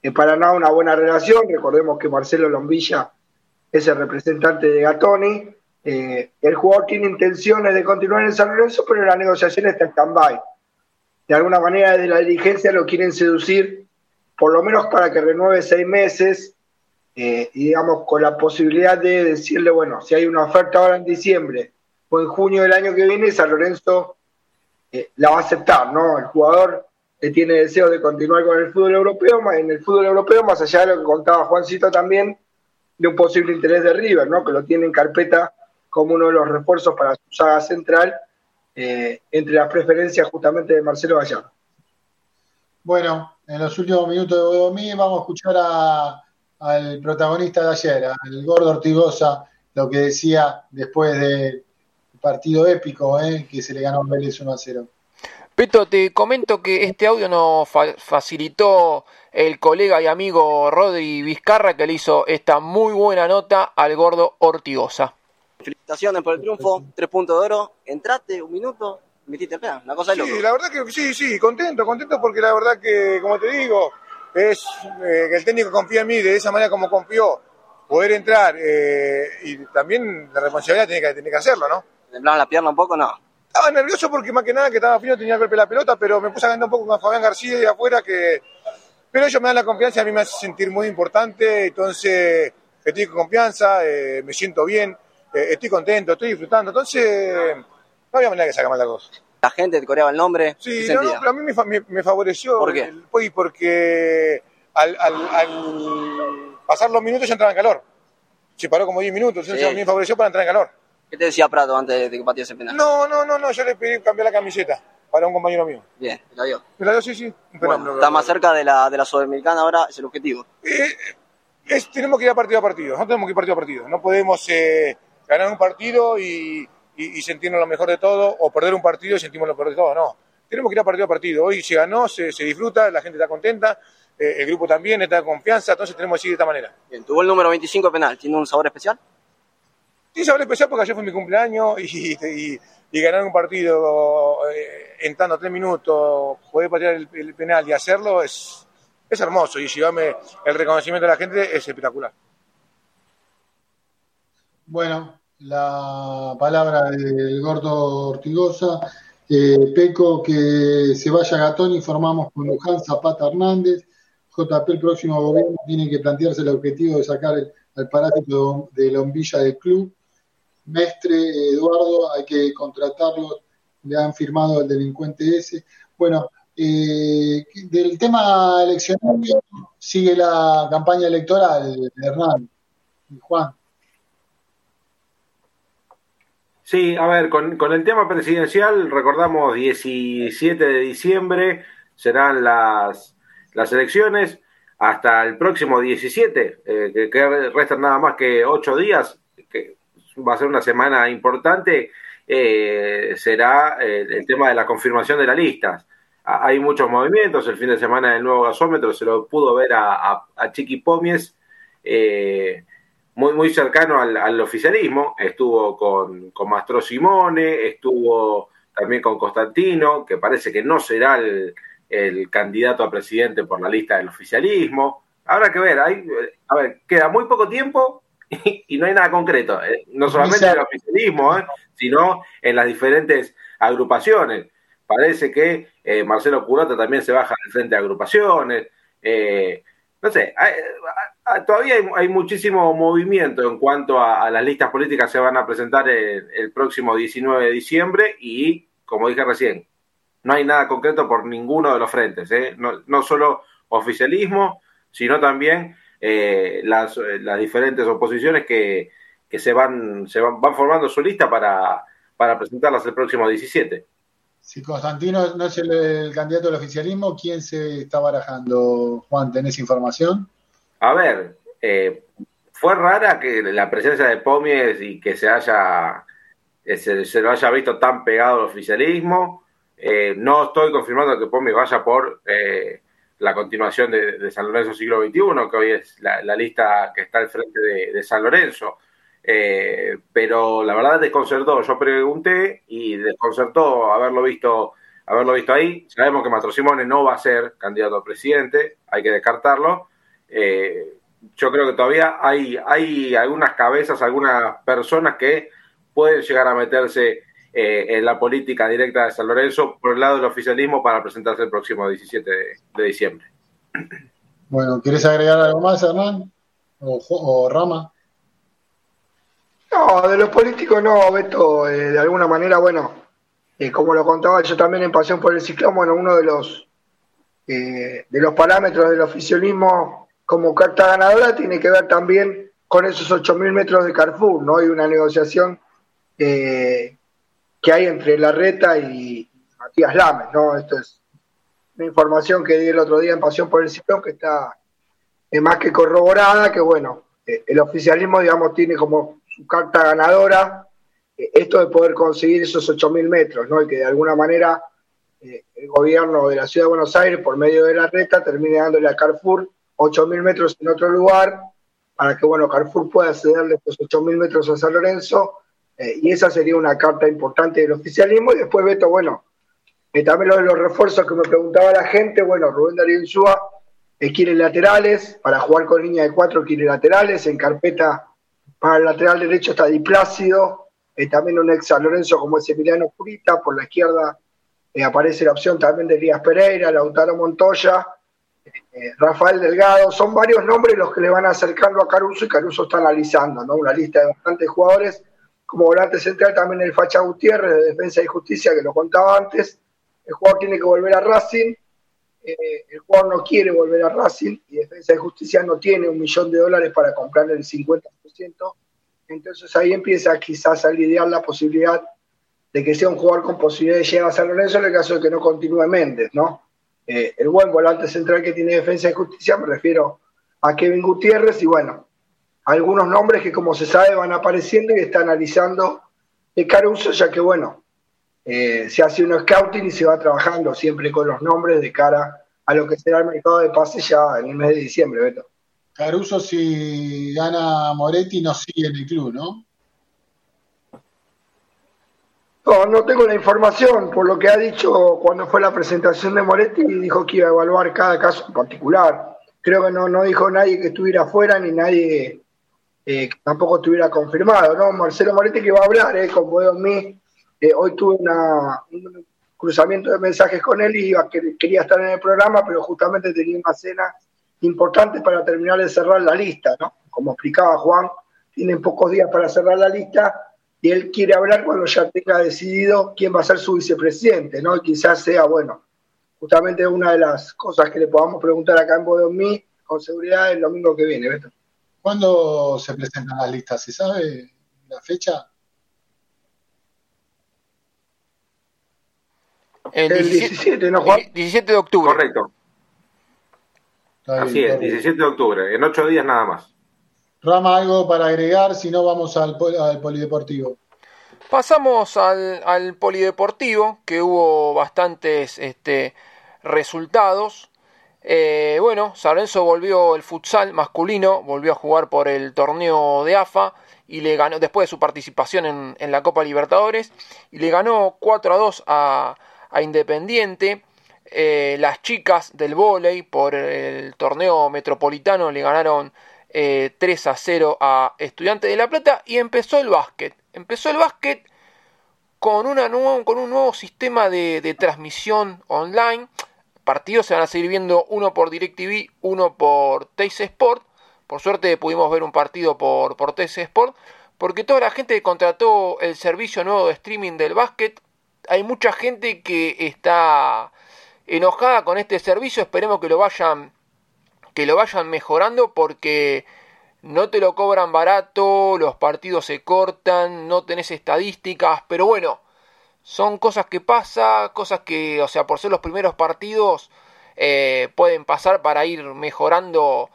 eh, para nada una buena relación. Recordemos que Marcelo Lombilla es el representante de Gatoni. Eh, el jugador tiene intenciones de continuar en San Lorenzo, pero la negociación está en stand-by. De alguna manera, desde la dirigencia lo quieren seducir, por lo menos para que renueve seis meses eh, y digamos con la posibilidad de decirle, bueno, si hay una oferta ahora en diciembre o en junio del año que viene, San Lorenzo eh, la va a aceptar, ¿no? El jugador tiene deseo de continuar con el fútbol europeo, en el fútbol europeo, más allá de lo que contaba Juancito también, de un posible interés de River, ¿no? que lo tiene en carpeta como uno de los refuerzos para su saga central, eh, entre las preferencias justamente de Marcelo Gallardo. Bueno, en los últimos minutos de Bodomí vamos a escuchar al protagonista de ayer, al gordo Ortigosa, lo que decía después del partido épico eh, que se le ganó a Vélez 1 a 0. Peto, te comento que este audio nos facilitó el colega y amigo Rodri Vizcarra que le hizo esta muy buena nota al gordo Ortigosa. Felicitaciones por el triunfo, tres puntos de oro, entraste un minuto, metiste acá, una cosa de loco. Sí, la verdad que sí, sí, contento, contento porque la verdad que, como te digo, es eh, que el técnico confía en mí de esa manera como confió, poder entrar eh, y también la responsabilidad tiene que, tiene que hacerlo, ¿no? ¿Temblaban la pierna un poco? No. Estaba nervioso porque más que nada que estaba fino tenía que golpe la pelota, pero me puse a ganar un poco con Fabián García y afuera que... Pero ellos me dan la confianza y a mí me hace sentir muy importante, entonces estoy con confianza, eh, me siento bien, estoy contento, estoy disfrutando, entonces no había manera que saca mal la cosa. La gente te coreaba el nombre. Sí, no, no, pero a mí me, favoreció. ¿Por qué? pues, porque al, pasar los minutos ya entraba en calor. Se paró como 10 minutos, entonces a mí me favoreció para entrar en calor. ¿Qué te decía Prato antes de que patease el penal? No, no, no, no, yo le pedí cambiar la camiseta para un compañero mío. Bien, ¿te la dio? ¿Me la dio? Sí, sí. está más cerca de la, de la Sudamericana ahora, es el objetivo. Eh, es, tenemos que ir a partido a partido, no tenemos que ir partido a partido. No podemos eh, ganar un partido y, y, sentirnos lo mejor de todo, o perder un partido y sentimos lo peor de todo, no. Tenemos que ir a partido a partido. Hoy se ganó, se, disfruta, la gente está contenta, eh, el grupo también está de confianza, entonces tenemos que seguir de esta manera. Bien, tuvo el número 25 penal, ¿tiene un sabor especial? Tiene sabor especial porque ayer fue mi cumpleaños y, y, ganar un partido eh, entrando tres minutos, poder patear el, penal y hacerlo es, es hermoso y llevarme el reconocimiento de la gente es espectacular. Bueno, la palabra del gordo Ortigosa. Eh, Peco, que se vaya Gatón, informamos con Luján Zapata Hernández. JP, el próximo gobierno tiene que plantearse el objetivo de sacar el, al parásito de Lombilla del club. Mestre, Eduardo, hay que contratarlo, le han firmado el delincuente ese. Bueno, eh, del tema eleccionario sigue la campaña electoral, Hernán. Juan. Sí, a ver, con, con, el tema presidencial, recordamos 17 de diciembre serán las, las elecciones, hasta el próximo 17, eh, que, restan nada más que ocho días, que va a ser una semana importante, eh, será eh, el tema de la confirmación de las listas. Hay muchos movimientos, el fin de semana del nuevo gasómetro se lo pudo ver a, a, a Chiqui Pomies. Eh, muy, muy cercano al, oficialismo, estuvo con, con Mastro Simone, estuvo también con Constantino, que parece que no será el, candidato a presidente por la lista del oficialismo. Habrá que ver, hay, a ver, queda muy poco tiempo y, no hay nada concreto, eh, no solamente en el oficialismo, eh, sino en las diferentes agrupaciones. Parece que eh, Marcelo Curata también se baja del frente de agrupaciones. no sé, Ah, todavía hay, muchísimo movimiento en cuanto a, las listas políticas que se van a presentar el, próximo 19 de diciembre y, como dije recién, no hay nada concreto por ninguno de los frentes, ¿eh? no, solo oficialismo, sino también eh, las, diferentes oposiciones que, se, van, se van, formando su lista para, para presentarlas el próximo 17. Si Constantino no es el candidato del oficialismo, ¿quién se está barajando, Juan? ¿Tenés información? A ver, eh, fue rara que la presencia de Pomies y que se haya eh, se, lo haya visto tan pegado al oficialismo. Eh, no estoy confirmando que Pomies vaya por la continuación de, San Lorenzo siglo XXI, que hoy es la, lista que está al frente de, San Lorenzo. pero la verdad desconcertó. Yo pregunté y desconcertó haberlo visto, haberlo visto ahí. Sabemos que Matro Simone no va a ser candidato a presidente, hay que descartarlo eh, yo creo que todavía hay, hay algunas cabezas, algunas personas que pueden llegar a meterse eh, en la política directa de San Lorenzo por el lado del oficialismo para presentarse el próximo 17 de, diciembre. Bueno, ¿quieres agregar algo más, Hernán? ¿O, Rama? No, de los políticos no, Beto. Eh, de alguna manera, bueno, como lo contaba yo también en Pasión por el Ciclón, bueno, uno de los, de los parámetros del oficialismo como carta ganadora tiene que ver también con esos 8.000 metros de Carrefour, ¿no? Hay una negociación eh, que hay entre Larreta y Matías Lames, ¿no? Esto es una información que di el otro día en Pasión por el Ciclón que está eh, más que corroborada, que bueno, eh, el oficialismo, digamos, tiene como su carta ganadora esto de poder conseguir esos 8.000 metros, ¿no? Y que de alguna manera el gobierno de la Ciudad de Buenos Aires, por medio de la reta, termine dándole a Carrefour 8.000 metros en otro lugar, para que, bueno, Carrefour pueda cederle estos 8.000 metros a San Lorenzo, eh, y esa sería una carta importante del oficialismo. Y después, Beto, bueno, eh, también lo de los refuerzos que me preguntaba la gente, bueno, Rubén Darío Insúa eh, quiere laterales, para jugar con línea de cuatro quiere laterales, en carpeta para el lateral derecho está Diplácido, también un ex San Lorenzo como es Emiliano Purita, por la izquierda aparece la opción también de Elías Pereira, Lautaro Montoya, Rafael Delgado, son varios nombres los que le van acercando a Caruso y Caruso está analizando, ¿no? Una lista de bastantes jugadores como volante central también el Facha Gutiérrez de Defensa y Justicia, que lo contaba antes. El jugador tiene que volver a Racing, eh, el jugador no quiere volver a Racing y Defensa y Justicia no tiene un millón de dólares para comprarle el 50%. Entonces ahí empieza quizás a lidiar la posibilidad de que sea un jugador con posibilidad de llegar a San Lorenzo en el caso de que no continúe Méndez, ¿no? Eh, el buen volante central que tiene Defensa y Justicia, me refiero a Kevin Gutiérrez y bueno, algunos nombres que como se sabe van apareciendo y está analizando de Caruso, ya que bueno, eh, se hace un scouting y se va trabajando siempre con los nombres de cara a lo que será el mercado de pase ya en el mes de diciembre, Beto. Caruso si gana Moretti no sigue en el club, ¿no? No, no tengo la información, por lo que ha dicho cuando fue la presentación de Moretti, dijo que iba a evaluar cada caso en particular. Creo que no, no dijo nadie que estuviera afuera ni nadie eh, tampoco estuviera confirmado, ¿no? Marcelo Moretti que va a hablar eh, con Boedo mí. Eh, hoy tuve una, un cruzamiento de mensajes con él y iba, que, quería estar en el programa, pero justamente tenía una cena importante para terminar de cerrar la lista, ¿no? Como explicaba Juan, tienen pocos días para cerrar la lista y él quiere hablar cuando ya tenga decidido quién va a ser su vicepresidente, ¿no? Y quizás sea, bueno, justamente una de las cosas que le podamos preguntar acá en Boedo mí, con seguridad el domingo que viene, Beto. ¿Cuándo se presentan las listas? ¿Se sabe la fecha? El 17, ¿no, Juan? 17 de octubre. Correcto. Así es, 17 de octubre, en ocho días nada más. Rama, algo para agregar, si no vamos al, polideportivo. Pasamos al, al, polideportivo, que hubo bastantes este, resultados. Eh, bueno, San volvió el futsal masculino, volvió a jugar por el torneo de AFA y le ganó, después de su participación en, la Copa Libertadores, y le ganó 4 a 2 a, Independiente. Eh, las chicas del vóley por el torneo metropolitano le ganaron 3 eh, a 0 a Estudiantes de La Plata y empezó el básquet. Empezó el básquet con, una con un nuevo sistema de, de transmisión online partidos se van a seguir viendo uno por DirecTV, uno por Teis Sport. Por suerte pudimos ver un partido por, por Sport, porque toda la gente contrató el servicio nuevo de streaming del básquet, hay mucha gente que está enojada con este servicio. Esperemos que lo vayan, que lo vayan mejorando porque no te lo cobran barato, los partidos se cortan, no tenés estadísticas, pero bueno son cosas que pasan, cosas que, o sea, por ser los primeros partidos, eh, pueden pasar para ir mejorando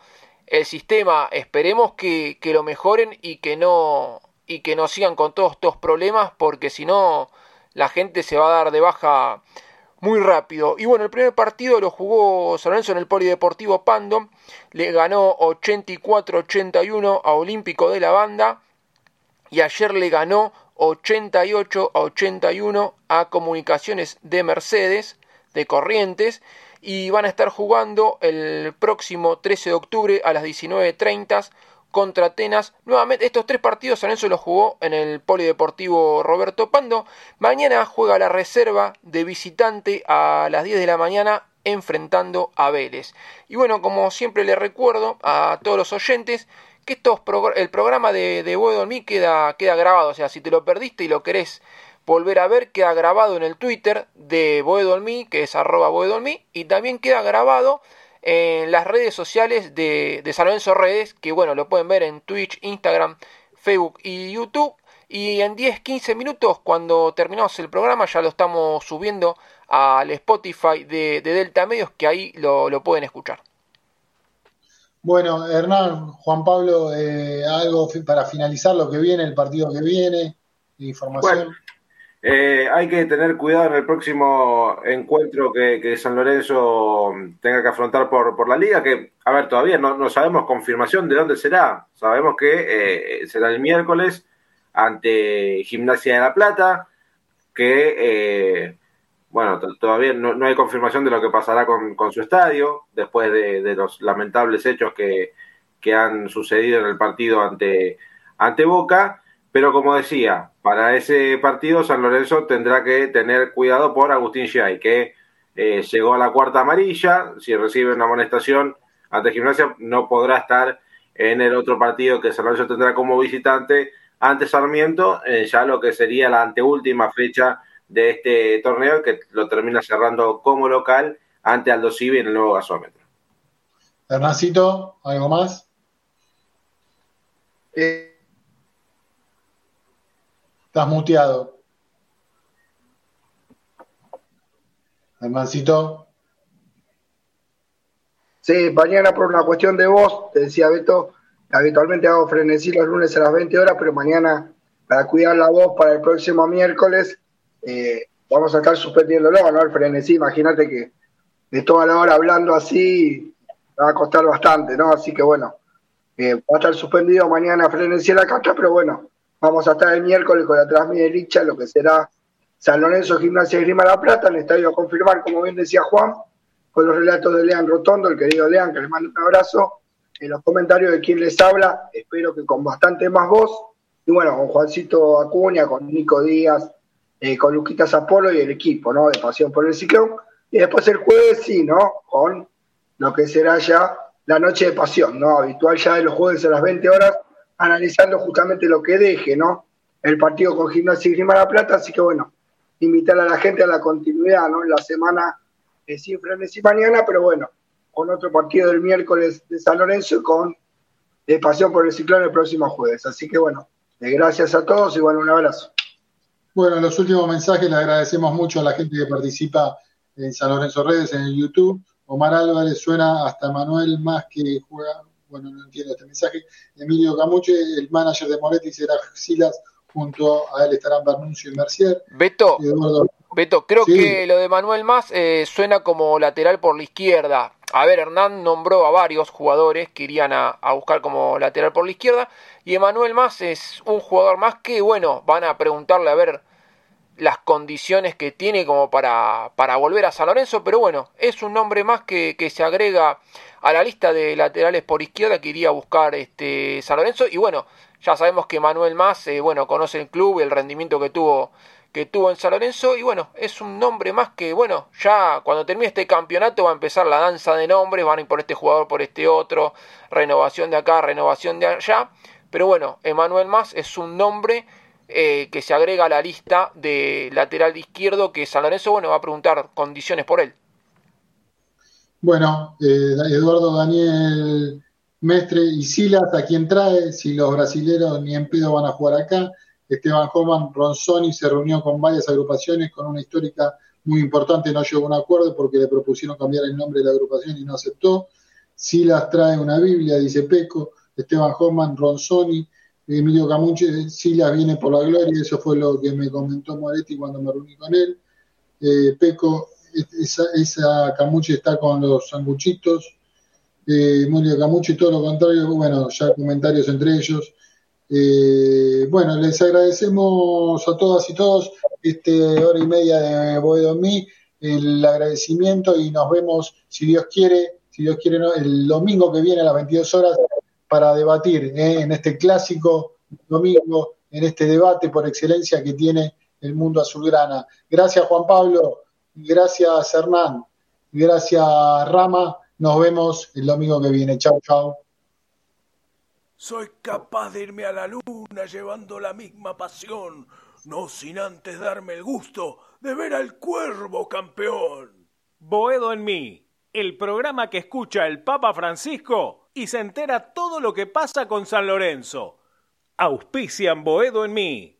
el sistema. Esperemos que, que, lo mejoren y que no y que no sigan con todos estos problemas, porque si no, la gente se va a dar de baja muy rápido. Y bueno, el primer partido lo jugó San Lorenzo en el Polideportivo Pando, le ganó 84-81 a Olímpico de la Banda. Y ayer le ganó 88 a 81 a Comunicaciones de Mercedes, de Corrientes, y van a estar jugando el próximo 13 de octubre a las 19.30 contra Atenas. Nuevamente, estos tres partidos San Lorenzo los jugó en el Polideportivo Roberto Pando. Mañana juega la reserva de visitante a las 10 de la mañana enfrentando a Vélez. Y bueno, como siempre le recuerdo a todos los oyentes, que estos el programa de, de Boedo queda, queda grabado. O sea, si te lo perdiste y lo querés volver a ver, queda grabado en el Twitter de Boedo que es arroba Boedo y también queda grabado en las redes sociales de, de San Lorenzo Redes, que bueno, lo pueden ver en Twitch, Instagram, Facebook y YouTube. Y en 10-15 minutos, cuando terminamos el programa, ya lo estamos subiendo al Spotify de, Delta Medios, que ahí lo, pueden escuchar. Bueno, Hernán, Juan Pablo, eh, algo para finalizar lo que viene, el partido que viene, información. Eh, hay que tener cuidado en el próximo encuentro que, San Lorenzo tenga que afrontar por, la liga, que, a ver, todavía no, sabemos confirmación de dónde será. Sabemos que eh, será el miércoles ante Gimnasia de la Plata, que, eh, bueno, todavía no, hay confirmación de lo que pasará con, su estadio, después de, los lamentables hechos que, que han sucedido en el partido ante, ante Boca pero como decía, para ese partido San Lorenzo tendrá que tener cuidado por Agustín Giai, que eh, llegó a la cuarta amarilla, si recibe una amonestación ante Gimnasia no podrá estar en el otro partido que San Lorenzo tendrá como visitante ante Sarmiento, eh, ya lo que sería la anteúltima fecha de este torneo que lo termina cerrando como local ante Aldo Civi en el nuevo gasómetro. Hernancito, ¿algo más? Eh, Estás muteado. Hermancito. Sí, mañana por una cuestión de voz, te decía Beto, habitualmente hago frenesí los lunes a las 20 horas, pero mañana, para cuidar la voz para el próximo miércoles, eh, vamos a estar suspendiéndolo, ¿no? El frenesí, imagínate que de toda la hora hablando así, va a costar bastante, ¿no? Así que bueno, eh, va a estar suspendido mañana frenesí en la cancha, pero bueno, Vamos a estar el miércoles con la Transmidelicha, lo que será San Lorenzo Gimnasia y Grima La Plata, el estadio a confirmar, como bien decía Juan, con los relatos de Lean Rotondo, el querido Lean, que le mando un abrazo, en los comentarios de quien les habla, espero que con bastante más voz, y bueno, con Juancito Acuña, con Nico Díaz, eh, con Luquita Zapolo y el equipo, ¿no? De Pasión por el Ciclón, y después el jueves sí, ¿no? Con lo que será ya la noche de pasión, ¿no? Habitual ya de los jueves a las 20 horas, analizando justamente lo que deje, ¿no? El partido con Gimnasia y Grima La Plata, así que bueno, invitar a la gente a la continuidad, ¿no? En la semana eh, sin frenesí mañana, pero bueno, con otro partido del miércoles de San Lorenzo y con eh, Pasión por el Ciclón el próximo jueves. Así que bueno, gracias a todos y bueno, un abrazo. Bueno, los últimos mensajes le agradecemos mucho a la gente que participa en San Lorenzo Redes, en el YouTube. Omar Álvarez suena hasta Manuel más que juega bueno, no entiendo este mensaje. Emilio Camuche, el manager de Moretti será Silas, junto a él estarán Bernuncio y Mercier. Beto, Beto creo que lo de Manuel Más eh, suena como lateral por la izquierda. A ver, Hernán nombró a varios jugadores que irían a, buscar como lateral por la izquierda. Y Emanuel Más es un jugador más que, bueno, van a preguntarle a ver las condiciones que tiene como para, para volver a San Lorenzo. Pero bueno, es un nombre más que, que se agrega a la lista de laterales por izquierda que iría a buscar este San Lorenzo. Y bueno, ya sabemos que Manuel Más, eh, bueno, conoce el club y el rendimiento que tuvo que tuvo en San Lorenzo y bueno, es un nombre más que bueno, ya cuando termine este campeonato va a empezar la danza de nombres, van a ir por este jugador, por este otro, renovación de acá, renovación de allá, pero bueno, Emanuel Más es un nombre eh, que se agrega a la lista de lateral izquierdo que San Lorenzo, bueno, va a preguntar condiciones por él. Bueno, eh, Eduardo Daniel Mestre y Silas, ¿a quién trae? Si los brasileros ni en pedo van a jugar acá. Esteban Homan Ronzoni se reunió con varias agrupaciones con una histórica muy importante, no llegó a un acuerdo porque le propusieron cambiar el nombre de la agrupación y no aceptó. Silas trae una Biblia, dice Peco. Esteban Homan, Ronzoni, Emilio Camuche, Silas viene por la gloria, eso fue lo que me comentó Moretti cuando me reuní con él. Eh, Peco esa, esa camuche está con los sanguchitos, eh, Emilio Camuche y todo lo contrario, bueno, ya comentarios entre ellos. Eh, bueno, les agradecemos a todas y todos este hora y media de Boedo Mí, el agradecimiento y nos vemos, si Dios quiere, si Dios quiere, el domingo que viene a las 22 horas para debatir eh, en este clásico domingo, en este debate por excelencia que tiene el mundo azulgrana. Gracias Juan Pablo. Gracias, Hernán. Gracias, Rama. Nos vemos el domingo que viene. Chao, chao. Soy capaz de irme a la luna llevando la misma pasión, no sin antes darme el gusto de ver al cuervo campeón. Boedo en mí el programa que escucha el Papa Francisco y se entera todo lo que pasa con San Lorenzo. Auspician Boedo en mí.